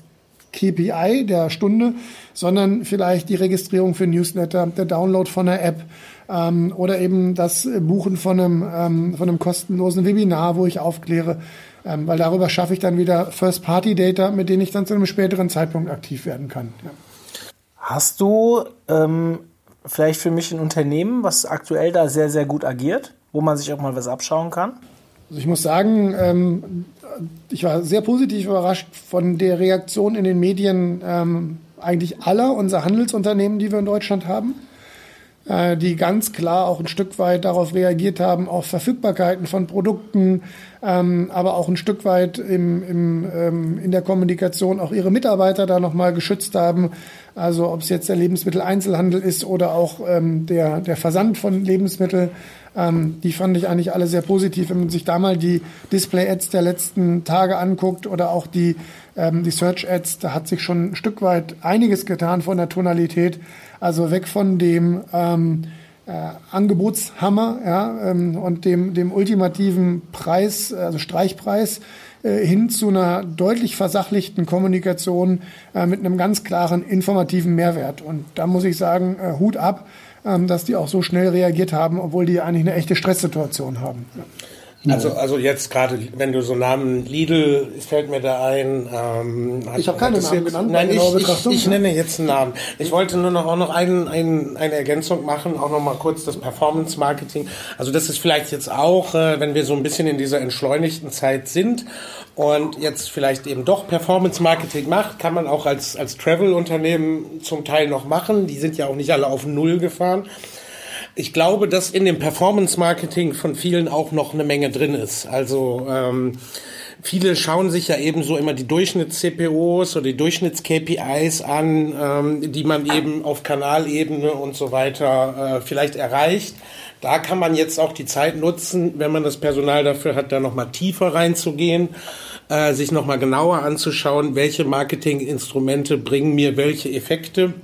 [SPEAKER 1] KPI der Stunde, sondern vielleicht die Registrierung für Newsletter, der Download von einer App ähm, oder eben das Buchen von einem, ähm, von einem kostenlosen Webinar, wo ich aufkläre, ähm, weil darüber schaffe ich dann wieder First-Party-Data, mit denen ich dann zu einem späteren Zeitpunkt aktiv werden kann. Ja.
[SPEAKER 4] Hast du ähm, vielleicht für mich ein Unternehmen, was aktuell da sehr, sehr gut agiert, wo man sich auch mal was abschauen kann?
[SPEAKER 1] Also ich muss sagen, ähm, ich war sehr positiv überrascht von der Reaktion in den Medien ähm, eigentlich aller unserer Handelsunternehmen, die wir in Deutschland haben, äh, die ganz klar auch ein Stück weit darauf reagiert haben, auf Verfügbarkeiten von Produkten, ähm, aber auch ein Stück weit im, im, ähm, in der Kommunikation auch ihre Mitarbeiter da nochmal geschützt haben. Also ob es jetzt der Lebensmitteleinzelhandel ist oder auch ähm, der, der Versand von Lebensmitteln. Ähm, die fand ich eigentlich alle sehr positiv. Wenn man sich da mal die Display-Ads der letzten Tage anguckt oder auch die, ähm, die Search-Ads, da hat sich schon ein Stück weit einiges getan von der Tonalität. Also weg von dem ähm, äh, Angebotshammer ja, ähm, und dem, dem ultimativen Preis, also Streichpreis, äh, hin zu einer deutlich versachlichten Kommunikation äh, mit einem ganz klaren informativen Mehrwert. Und da muss ich sagen, äh, Hut ab dass die auch so schnell reagiert haben, obwohl die eigentlich eine echte Stresssituation haben.
[SPEAKER 2] Also, also jetzt gerade, wenn du so Namen Lidl, fällt mir da ein. Ähm,
[SPEAKER 1] ich habe keine Namen genannt.
[SPEAKER 2] Nein, ich, ich, ich, nenne jetzt einen Namen. Ich wollte nur noch auch noch einen, einen, eine Ergänzung machen, auch noch mal kurz das Performance Marketing. Also das ist vielleicht jetzt auch, äh, wenn wir so ein bisschen in dieser entschleunigten Zeit sind und jetzt vielleicht eben doch Performance Marketing macht, kann man auch als als Travel Unternehmen zum Teil noch machen. Die sind ja auch nicht alle auf Null gefahren. Ich glaube, dass in dem Performance-Marketing von vielen auch noch eine Menge drin ist. Also ähm, viele schauen sich ja eben so immer die Durchschnitts-CPOs oder die Durchschnitts-KPIs an, ähm, die man eben auf Kanalebene und so weiter äh, vielleicht erreicht. Da kann man jetzt auch die Zeit nutzen, wenn man das Personal dafür hat, da nochmal tiefer reinzugehen, äh, sich nochmal genauer anzuschauen, welche Marketinginstrumente bringen mir welche Effekte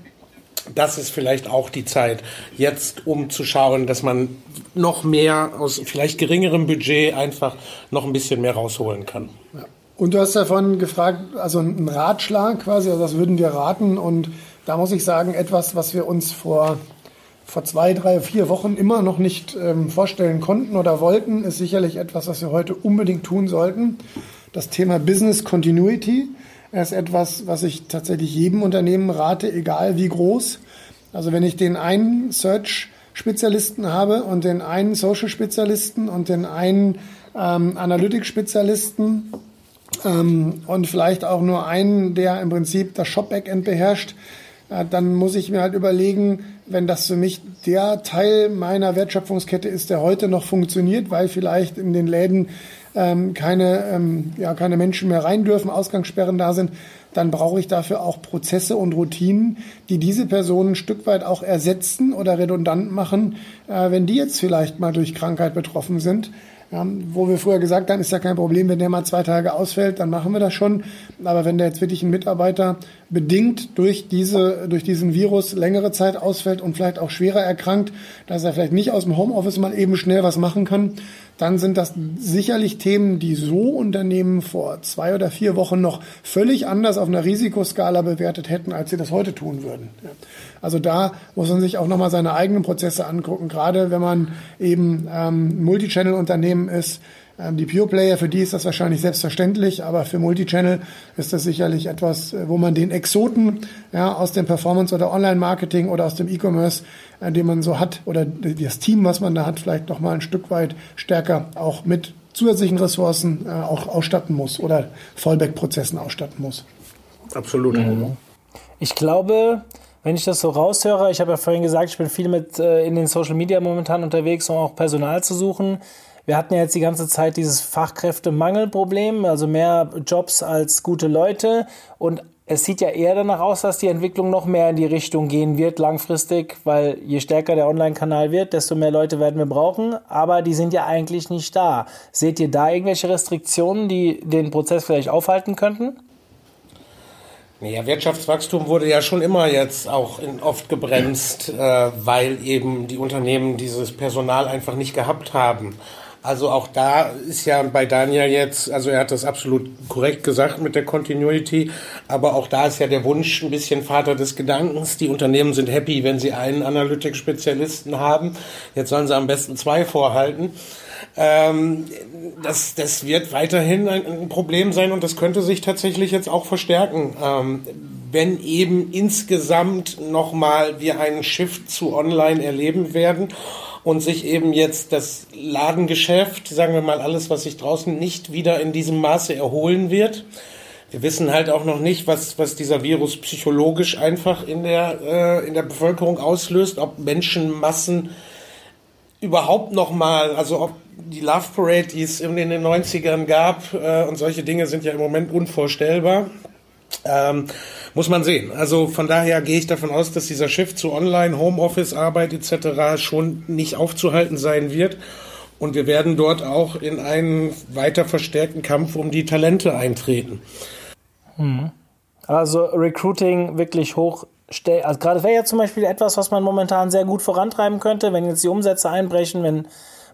[SPEAKER 2] das ist vielleicht auch die Zeit, jetzt umzuschauen, dass man noch mehr aus vielleicht geringerem Budget einfach noch ein bisschen mehr rausholen kann.
[SPEAKER 1] Ja. Und du hast davon gefragt, also ein Ratschlag quasi, also das würden wir raten. Und da muss ich sagen, etwas, was wir uns vor, vor zwei, drei, vier Wochen immer noch nicht ähm, vorstellen konnten oder wollten, ist sicherlich etwas, was wir heute unbedingt tun sollten. Das Thema Business Continuity. Ist etwas, was ich tatsächlich jedem Unternehmen rate, egal wie groß. Also wenn ich den einen Search Spezialisten habe und den einen Social Spezialisten und den einen ähm, Analytics-Spezialisten ähm, und vielleicht auch nur einen, der im Prinzip das Shop-Backend beherrscht, äh, dann muss ich mir halt überlegen, wenn das für mich der Teil meiner Wertschöpfungskette ist, der heute noch funktioniert, weil vielleicht in den Läden ähm, keine, ähm, ja, keine Menschen mehr rein dürfen, Ausgangssperren da sind, dann brauche ich dafür auch Prozesse und Routinen, die diese Personen ein Stück weit auch ersetzen oder redundant machen, äh, wenn die jetzt vielleicht mal durch Krankheit betroffen sind. Ja, wo wir früher gesagt haben, ist ja kein Problem, wenn der mal zwei Tage ausfällt, dann machen wir das schon. Aber wenn der jetzt wirklich ein Mitarbeiter bedingt durch diese, durch diesen Virus längere Zeit ausfällt und vielleicht auch schwerer erkrankt, dass er vielleicht nicht aus dem Homeoffice mal eben schnell was machen kann, dann sind das sicherlich Themen, die so Unternehmen vor zwei oder vier Wochen noch völlig anders auf einer Risikoskala bewertet hätten, als sie das heute tun würden. Also da muss man sich auch nochmal seine eigenen Prozesse angucken, gerade wenn man eben ähm, Multichannel-Unternehmen ist, die Pure Player, für die ist das wahrscheinlich selbstverständlich, aber für Multichannel ist das sicherlich etwas, äh, wo man den Exoten ja, aus dem Performance- oder Online-Marketing oder aus dem E-Commerce, äh, den man so hat, oder das Team, was man da hat, vielleicht noch mal ein Stück weit stärker auch mit zusätzlichen Ressourcen äh, auch ausstatten muss oder Fallback-Prozessen ausstatten muss.
[SPEAKER 2] Absolut. Mhm.
[SPEAKER 4] Ich glaube, wenn ich das so raushöre, ich habe ja vorhin gesagt, ich bin viel mit äh, in den Social Media momentan unterwegs, um auch Personal zu suchen. Wir hatten ja jetzt die ganze Zeit dieses Fachkräftemangelproblem, also mehr Jobs als gute Leute. Und es sieht ja eher danach aus, dass die Entwicklung noch mehr in die Richtung gehen wird langfristig, weil je stärker der Online-Kanal wird, desto mehr Leute werden wir brauchen. Aber die sind ja eigentlich nicht da. Seht ihr da irgendwelche Restriktionen, die den Prozess vielleicht aufhalten könnten?
[SPEAKER 2] Naja, Wirtschaftswachstum wurde ja schon immer jetzt auch oft gebremst, äh, weil eben die Unternehmen dieses Personal einfach nicht gehabt haben. Also auch da ist ja bei Daniel jetzt, also er hat das absolut korrekt gesagt mit der Continuity, aber auch da ist ja der Wunsch ein bisschen Vater des Gedankens. Die Unternehmen sind happy, wenn sie einen Analytics-Spezialisten haben. Jetzt sollen sie am besten zwei vorhalten. Ähm, das, das wird weiterhin ein, Problem sein und das könnte sich tatsächlich jetzt auch verstärken, ähm, wenn eben insgesamt nochmal wir einen Shift zu Online erleben werden und sich eben jetzt das Ladengeschäft, sagen wir mal alles, was sich draußen nicht wieder in diesem Maße erholen wird. Wir wissen halt auch noch nicht, was, was dieser Virus psychologisch einfach in der, äh, in der Bevölkerung auslöst, ob Menschenmassen überhaupt noch mal, also ob die Love Parade, die es in den 90ern gab äh, und solche Dinge sind ja im Moment unvorstellbar. Ähm, muss man sehen. Also von daher gehe ich davon aus, dass dieser Shift zu Online, Homeoffice, Arbeit etc. schon nicht aufzuhalten sein wird. Und wir werden dort auch in einen weiter verstärkten Kampf um die Talente eintreten.
[SPEAKER 4] Hm. Also Recruiting wirklich hoch. Also gerade wäre ja zum Beispiel etwas, was man momentan sehr gut vorantreiben könnte, wenn jetzt die Umsätze einbrechen, wenn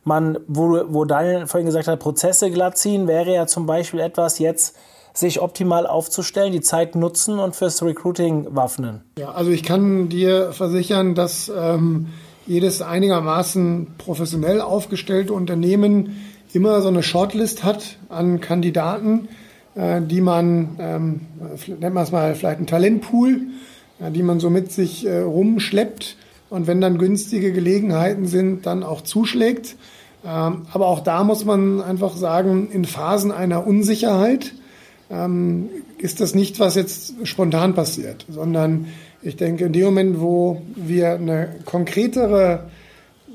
[SPEAKER 4] man, wo, wo Daniel vorhin gesagt hat, Prozesse glatt ziehen, wäre ja zum Beispiel etwas jetzt sich optimal aufzustellen, die Zeit nutzen und fürs Recruiting waffnen?
[SPEAKER 1] Ja, also ich kann dir versichern, dass ähm, jedes einigermaßen professionell aufgestellte Unternehmen immer so eine Shortlist hat an Kandidaten, äh, die man, ähm, nennt man es mal vielleicht ein Talentpool, äh, die man so mit sich äh, rumschleppt und wenn dann günstige Gelegenheiten sind, dann auch zuschlägt. Ähm, aber auch da muss man einfach sagen, in Phasen einer Unsicherheit ähm, ist das nicht, was jetzt spontan passiert, sondern ich denke, in dem Moment, wo wir eine konkretere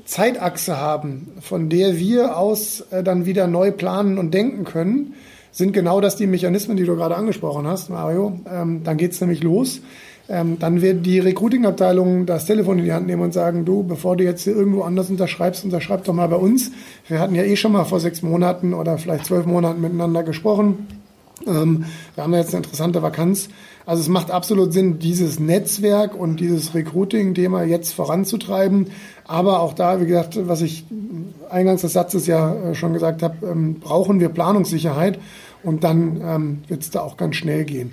[SPEAKER 1] Zeitachse haben, von der wir aus äh, dann wieder neu planen und denken können, sind genau das die Mechanismen, die du gerade angesprochen hast, Mario. Ähm, dann geht's nämlich los. Ähm, dann wird die Recruiting-Abteilung das Telefon in die Hand nehmen und sagen, du, bevor du jetzt hier irgendwo anders unterschreibst, unterschreib doch mal bei uns. Wir hatten ja eh schon mal vor sechs Monaten oder vielleicht zwölf Monaten miteinander gesprochen. Ähm, wir haben jetzt eine interessante Vakanz. Also es macht absolut Sinn, dieses Netzwerk und dieses Recruiting-Thema jetzt voranzutreiben. Aber auch da, wie gesagt, was ich eingangs des Satzes ja äh, schon gesagt habe, ähm, brauchen wir Planungssicherheit und dann ähm, wird es da auch ganz schnell gehen.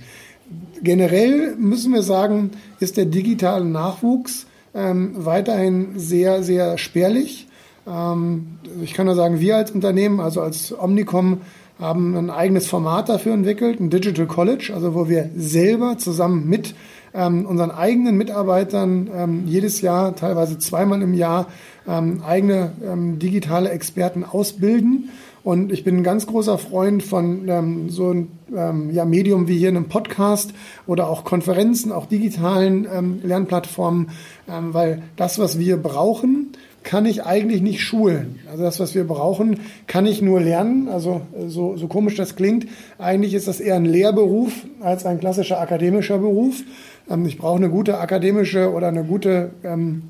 [SPEAKER 1] Generell müssen wir sagen, ist der digitale Nachwuchs ähm, weiterhin sehr, sehr spärlich. Ähm, ich kann nur sagen, wir als Unternehmen, also als Omnicom, haben ein eigenes Format dafür entwickelt, ein Digital College, also wo wir selber zusammen mit ähm, unseren eigenen Mitarbeitern ähm, jedes Jahr, teilweise zweimal im Jahr, ähm, eigene ähm, digitale Experten ausbilden. Und ich bin ein ganz großer Freund von ähm, so einem ähm, ja, Medium wie hier einem Podcast oder auch Konferenzen, auch digitalen ähm, Lernplattformen, ähm, weil das, was wir brauchen, kann ich eigentlich nicht schulen. Also das, was wir brauchen, kann ich nur lernen. Also so, so komisch das klingt, eigentlich ist das eher ein Lehrberuf als ein klassischer akademischer Beruf. Ähm, ich brauche eine gute akademische oder eine gute ähm,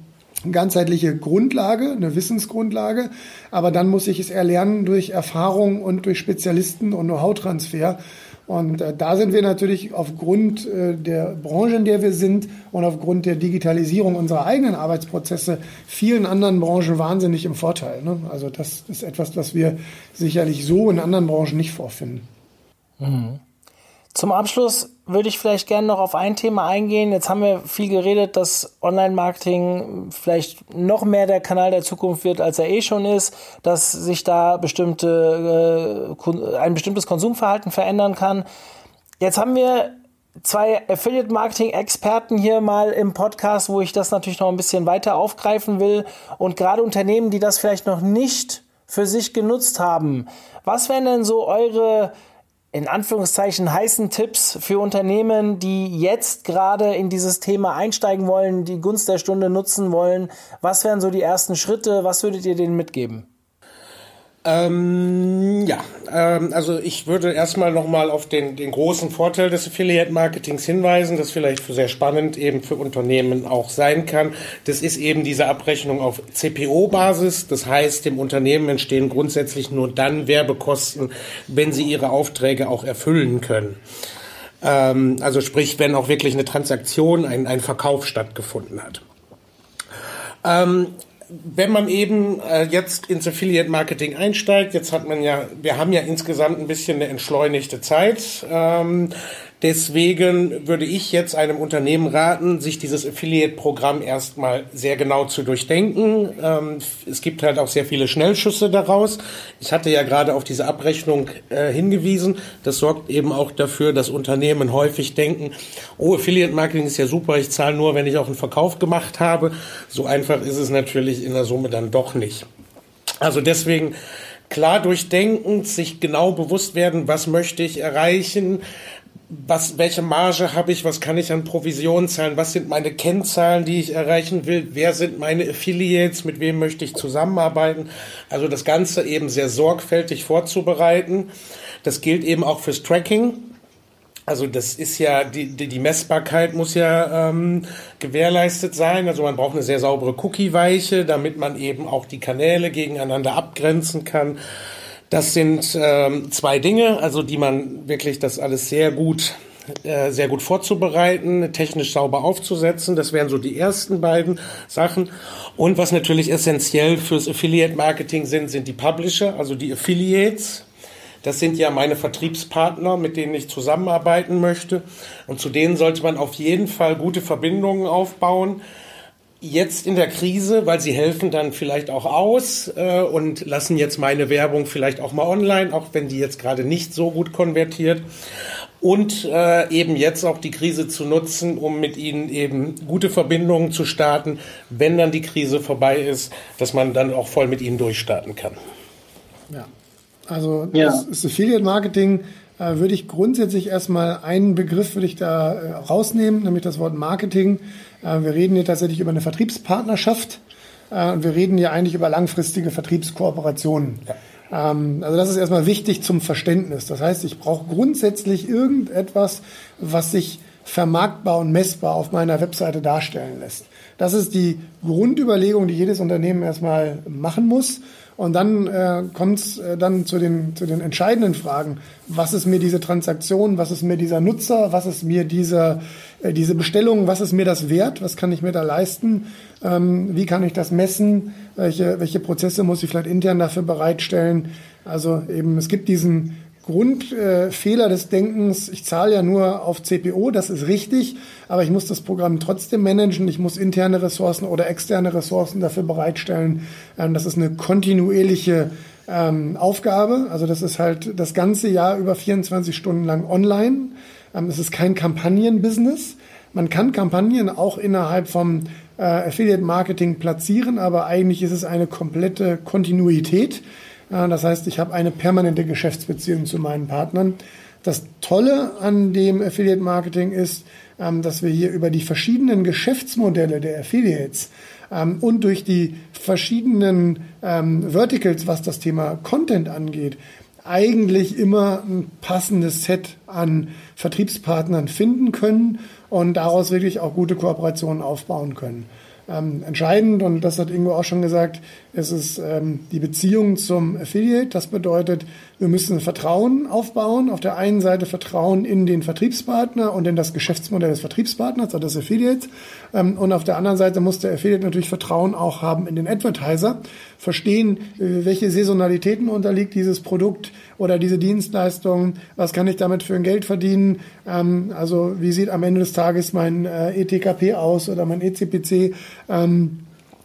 [SPEAKER 1] ganzheitliche Grundlage, eine Wissensgrundlage, aber dann muss ich es erlernen durch Erfahrung und durch Spezialisten und Know-how-Transfer. Und äh, da sind wir natürlich aufgrund äh, der Branche, in der wir sind und aufgrund der Digitalisierung unserer eigenen Arbeitsprozesse vielen anderen Branchen wahnsinnig im Vorteil. Ne? Also das ist etwas, was wir sicherlich so in anderen Branchen nicht vorfinden.
[SPEAKER 4] Mhm. Zum Abschluss würde ich vielleicht gerne noch auf ein Thema eingehen. Jetzt haben wir viel geredet, dass Online-Marketing vielleicht noch mehr der Kanal der Zukunft wird, als er eh schon ist, dass sich da bestimmte, äh, ein bestimmtes Konsumverhalten verändern kann. Jetzt haben wir zwei Affiliate-Marketing-Experten hier mal im Podcast, wo ich das natürlich noch ein bisschen weiter aufgreifen will. Und gerade Unternehmen, die das vielleicht noch nicht für sich genutzt haben. Was wären denn so eure in Anführungszeichen heißen Tipps für Unternehmen, die jetzt gerade in dieses Thema einsteigen wollen, die Gunst der Stunde nutzen wollen? Was wären so die ersten Schritte? Was würdet ihr denen mitgeben?
[SPEAKER 2] Ähm, ja, ähm, also ich würde erstmal nochmal auf den, den großen Vorteil des Affiliate-Marketings hinweisen, das vielleicht sehr spannend eben für Unternehmen auch sein kann. Das ist eben diese Abrechnung auf CPO-Basis. Das heißt, dem Unternehmen entstehen grundsätzlich nur dann Werbekosten, wenn sie ihre Aufträge auch erfüllen können. Ähm, also sprich, wenn auch wirklich eine Transaktion, ein, ein Verkauf stattgefunden hat. Ähm, wenn man eben äh, jetzt ins Affiliate Marketing einsteigt, jetzt hat man ja, wir haben ja insgesamt ein bisschen eine entschleunigte Zeit. Ähm, Deswegen würde ich jetzt einem Unternehmen raten, sich dieses Affiliate-Programm erstmal sehr genau zu durchdenken. Ähm, es gibt halt auch sehr viele Schnellschüsse daraus. Ich hatte ja gerade auf diese Abrechnung äh, hingewiesen. Das sorgt eben auch dafür, dass Unternehmen häufig denken, oh, Affiliate-Marketing ist ja super, ich zahle nur, wenn ich auch einen Verkauf gemacht habe. So einfach ist es natürlich in der Summe dann doch nicht. Also deswegen klar durchdenken, sich genau bewusst werden, was möchte ich erreichen, was, welche Marge habe ich, was kann ich an Provision zahlen, was sind meine Kennzahlen, die ich erreichen will, wer sind meine Affiliates, mit wem möchte ich zusammenarbeiten. Also das Ganze eben sehr sorgfältig vorzubereiten. Das gilt eben auch fürs Tracking. Also das ist ja, die, die, die Messbarkeit muss ja ähm, gewährleistet sein. Also man braucht eine sehr saubere Cookie-Weiche, damit man eben auch die Kanäle gegeneinander abgrenzen kann. Das sind ähm, zwei Dinge, also die man wirklich das alles sehr gut äh, sehr gut vorzubereiten, technisch sauber aufzusetzen. Das wären so die ersten beiden Sachen. Und was natürlich essentiell fürs Affiliate Marketing sind, sind die Publisher, also die Affiliates. Das sind ja meine Vertriebspartner, mit denen ich zusammenarbeiten möchte. Und zu denen sollte man auf jeden Fall gute Verbindungen aufbauen jetzt in der Krise, weil sie helfen dann vielleicht auch aus äh, und lassen jetzt meine Werbung vielleicht auch mal online, auch wenn die jetzt gerade nicht so gut konvertiert. Und äh, eben jetzt auch die Krise zu nutzen, um mit ihnen eben gute Verbindungen zu starten, wenn dann die Krise vorbei ist, dass man dann auch voll mit ihnen durchstarten kann.
[SPEAKER 1] Ja, also ja. das, das Affiliate Marketing äh, würde ich grundsätzlich erstmal einen Begriff würde ich da äh, rausnehmen, nämlich das Wort Marketing. Äh, wir reden hier tatsächlich über eine Vertriebspartnerschaft äh, und wir reden hier eigentlich über langfristige Vertriebskooperationen. Ja. Ähm, also das ist erstmal wichtig zum Verständnis. Das heißt, ich brauche grundsätzlich irgendetwas, was sich vermarktbar und messbar auf meiner Webseite darstellen lässt. Das ist die Grundüberlegung, die jedes Unternehmen erstmal machen muss. Und dann äh, kommt es äh, dann zu den, zu den entscheidenden Fragen. Was ist mir diese Transaktion? Was ist mir dieser Nutzer? Was ist mir dieser, äh, diese Bestellung? Was ist mir das wert? Was kann ich mir da leisten? Ähm, wie kann ich das messen? Welche, welche Prozesse muss ich vielleicht intern dafür bereitstellen? Also eben, es gibt diesen Grundfehler äh, des Denkens, ich zahle ja nur auf CPO, das ist richtig, aber ich muss das Programm trotzdem managen, ich muss interne Ressourcen oder externe Ressourcen dafür bereitstellen. Ähm, das ist eine kontinuierliche ähm, Aufgabe, also das ist halt das ganze Jahr über 24 Stunden lang online. Ähm, es ist kein Kampagnenbusiness. Man kann Kampagnen auch innerhalb vom äh, Affiliate Marketing platzieren, aber eigentlich ist es eine komplette Kontinuität Das heißt, ich habe eine permanente Geschäftsbeziehung zu meinen Partnern. Das Tolle an dem Affiliate Marketing ist, ähm, dass wir hier über die verschiedenen Geschäftsmodelle der Affiliates ähm, und durch die verschiedenen ähm, Verticals, was das Thema Content angeht, eigentlich immer ein passendes Set an Vertriebspartnern finden können und daraus wirklich auch gute Kooperationen aufbauen können ähm, entscheidend und das hat Ingo auch schon gesagt, es ist ähm, die Beziehung zum Affiliate. Das bedeutet, wir müssen Vertrauen aufbauen. Auf der einen Seite Vertrauen in den Vertriebspartner und in das Geschäftsmodell des Vertriebspartners, also des Affiliates. Ähm, und auf der anderen Seite muss der Affiliate natürlich Vertrauen auch haben in den Advertiser, verstehen, äh, welche Saisonalitäten unterliegt dieses Produkt oder diese Dienstleistung, was kann ich damit für ein Geld verdienen, ähm, also wie sieht am Ende des Tages mein äh, ETKP aus oder mein ECPC. Ähm,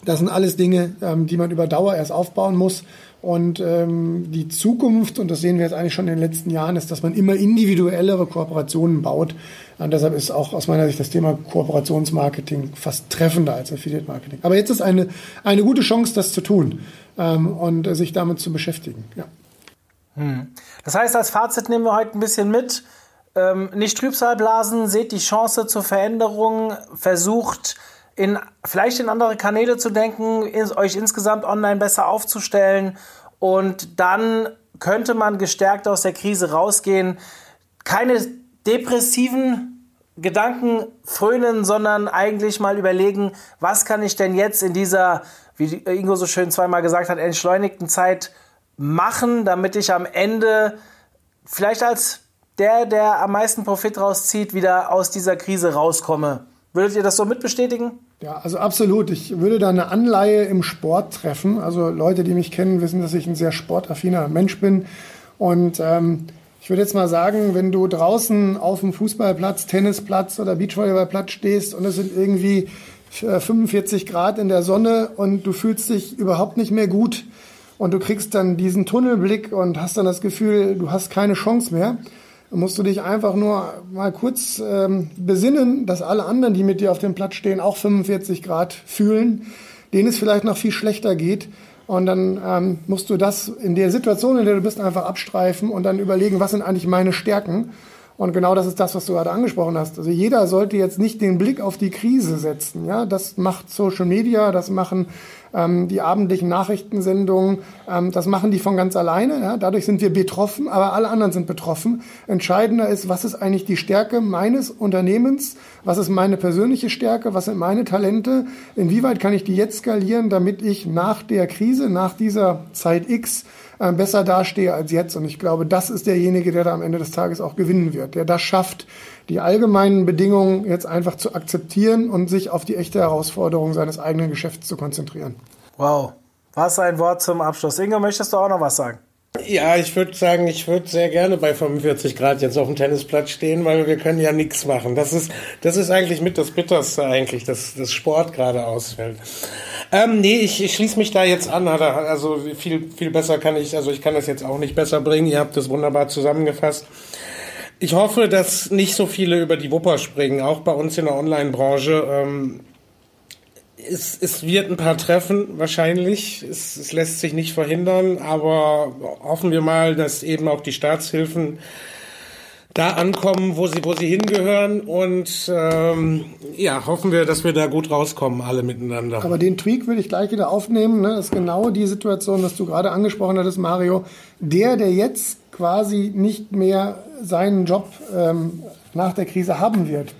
[SPEAKER 1] das sind alles Dinge, ähm, die man über Dauer erst aufbauen muss. Und ähm, die Zukunft, und das sehen wir jetzt eigentlich schon in den letzten Jahren, ist, dass man immer individuellere Kooperationen baut. Und deshalb ist auch aus meiner Sicht das Thema Kooperationsmarketing fast treffender als Affiliate Marketing. Aber jetzt ist eine, eine gute Chance, das zu tun ähm, und sich damit zu beschäftigen. Ja.
[SPEAKER 4] Hm. Das heißt, als Fazit nehmen wir heute ein bisschen mit. Ähm, nicht Trübsal blasen, seht die Chance zur Veränderung, versucht in, vielleicht in andere Kanäle zu denken, euch insgesamt online besser aufzustellen und dann könnte man gestärkt aus der Krise rausgehen. Keine depressiven Gedanken frönen, sondern eigentlich mal überlegen, was kann ich denn jetzt in dieser, wie Ingo so schön zweimal gesagt hat, entschleunigten Zeit machen, damit ich am Ende vielleicht als der, der am meisten Profit rauszieht, wieder aus dieser Krise rauskomme. Würdet ihr das so mitbestätigen?
[SPEAKER 1] Ja, also absolut. Ich würde da eine Anleihe im Sport treffen. Also Leute, die mich kennen, wissen, dass ich ein sehr sportaffiner Mensch bin. Und ähm, ich würde jetzt mal sagen, wenn du draußen auf dem Fußballplatz, Tennisplatz oder Beachvolleyballplatz stehst und es sind irgendwie 45 äh, Grad in der Sonne und du fühlst dich überhaupt nicht mehr gut und du kriegst dann diesen Tunnelblick und hast dann das Gefühl, du hast keine Chance mehr, musst du dich einfach nur mal kurz ähm, besinnen, dass alle anderen, die mit dir auf dem Platz stehen, auch 45 Grad fühlen, denen es vielleicht noch viel schlechter geht. Und dann ähm, musst du das in der Situation, in der du bist, einfach abstreifen und dann überlegen, was sind eigentlich meine Stärken. Und genau das ist das, was du gerade angesprochen hast. Also jeder sollte jetzt nicht den Blick auf die Krise setzen. Ja, das macht Social Media, das machen ähm, die abendlichen Nachrichtensendungen, ähm, das machen die von ganz alleine. Ja? Dadurch sind wir betroffen, aber alle anderen sind betroffen. Entscheidender ist, was ist eigentlich die Stärke meines Unternehmens? Was ist meine persönliche Stärke? Was sind meine Talente? Inwieweit kann ich die jetzt skalieren, damit ich nach der Krise, nach dieser Zeit X, besser dastehe als jetzt. Und ich glaube, das ist derjenige, der da am Ende des Tages auch gewinnen wird, der das schafft, die allgemeinen Bedingungen jetzt einfach zu akzeptieren und sich auf die echte Herausforderung seines eigenen Geschäfts zu konzentrieren.
[SPEAKER 4] Wow, was ein Wort zum Abschluss. Inge, möchtest du auch noch was sagen?
[SPEAKER 2] Ja, ich würde sagen, ich würde sehr gerne bei 45 Grad jetzt auf dem Tennisplatz stehen, weil wir können ja nichts machen. Das ist, das ist eigentlich mit das Bitterste eigentlich, dass das Sport gerade ausfällt. Ähm, nee, ich, ich schließe mich da jetzt an. Also viel, viel besser kann ich, also ich kann das jetzt auch nicht besser bringen. Ihr habt das wunderbar zusammengefasst. Ich hoffe, dass nicht so viele über die Wupper springen, auch bei uns in der Online-Branche. Ähm, es, es wird ein paar treffen, wahrscheinlich. Es, es lässt sich nicht verhindern, aber hoffen wir mal, dass eben auch die Staatshilfen da ankommen, wo sie, wo sie hingehören und ähm, ja, hoffen wir, dass wir da gut rauskommen, alle miteinander.
[SPEAKER 1] Aber den Tweak würde ich gleich wieder aufnehmen. Ne? Das ist genau die Situation, was du gerade angesprochen hattest, Mario. Der, der jetzt quasi nicht mehr seinen Job ähm, nach der Krise haben wird,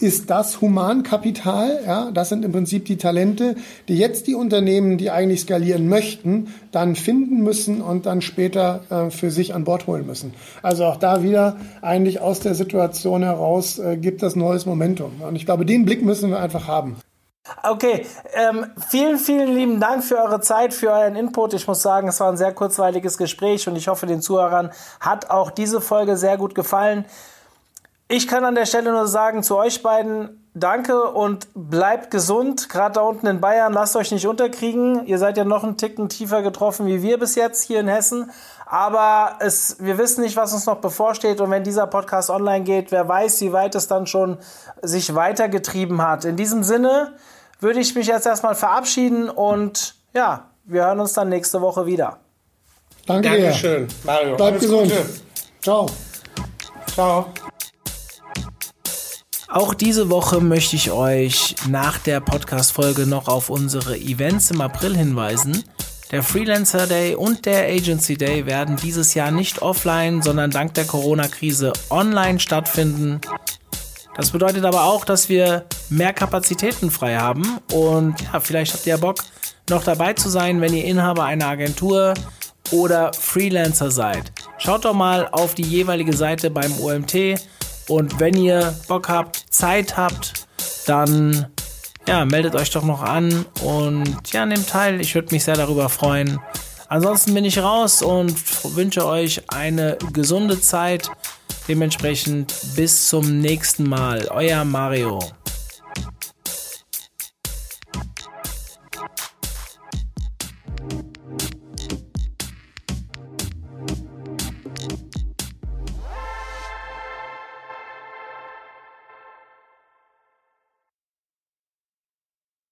[SPEAKER 1] ist das Humankapital. Ja, das sind im Prinzip die Talente, die jetzt die Unternehmen, die eigentlich skalieren möchten, dann finden müssen und dann später äh, für sich an Bord holen müssen. Also auch da wieder eigentlich aus der Situation heraus äh, gibt das neues Momentum. Und ich glaube, den Blick müssen wir einfach haben.
[SPEAKER 4] Okay, ähm, vielen, vielen lieben Dank für eure Zeit, für euren Input. Ich muss sagen, es war ein sehr kurzweiliges Gespräch und ich hoffe, den Zuhörern hat auch diese Folge sehr gut gefallen. Ich kann an der Stelle nur sagen zu euch beiden, danke und bleibt gesund. Gerade da unten in Bayern, lasst euch nicht unterkriegen. Ihr seid ja noch einen Ticken tiefer getroffen wie wir bis jetzt hier in Hessen. Aber es, wir wissen nicht, was uns noch bevorsteht. Und wenn dieser Podcast online geht, wer weiß, wie weit es dann schon sich weitergetrieben hat. In diesem Sinne würde ich mich jetzt erstmal verabschieden und ja, wir hören uns dann nächste Woche wieder.
[SPEAKER 1] Danke
[SPEAKER 2] Dankeschön. Mario.
[SPEAKER 1] Bleib
[SPEAKER 2] Alles
[SPEAKER 1] gesund.
[SPEAKER 2] Gute.
[SPEAKER 1] Ciao.
[SPEAKER 2] Ciao.
[SPEAKER 4] Auch diese Woche möchte ich euch nach der Podcast-Folge noch auf unsere Events im April hinweisen. Der Freelancer Day und der Agency Day werden dieses Jahr nicht offline, sondern dank der Corona-Krise online stattfinden. Das bedeutet aber auch, dass wir mehr Kapazitäten frei haben und ja, vielleicht habt ihr ja Bock, noch dabei zu sein, wenn ihr Inhaber einer Agentur oder Freelancer seid. Schaut doch mal auf die jeweilige Seite beim OMT und wenn ihr Bock habt, Zeit habt, dann ja, meldet euch doch noch an und ja, nehmt teil. Ich würde mich sehr darüber freuen. Ansonsten bin ich raus und wünsche euch eine gesunde Zeit. Dementsprechend bis zum nächsten Mal. Euer Mario.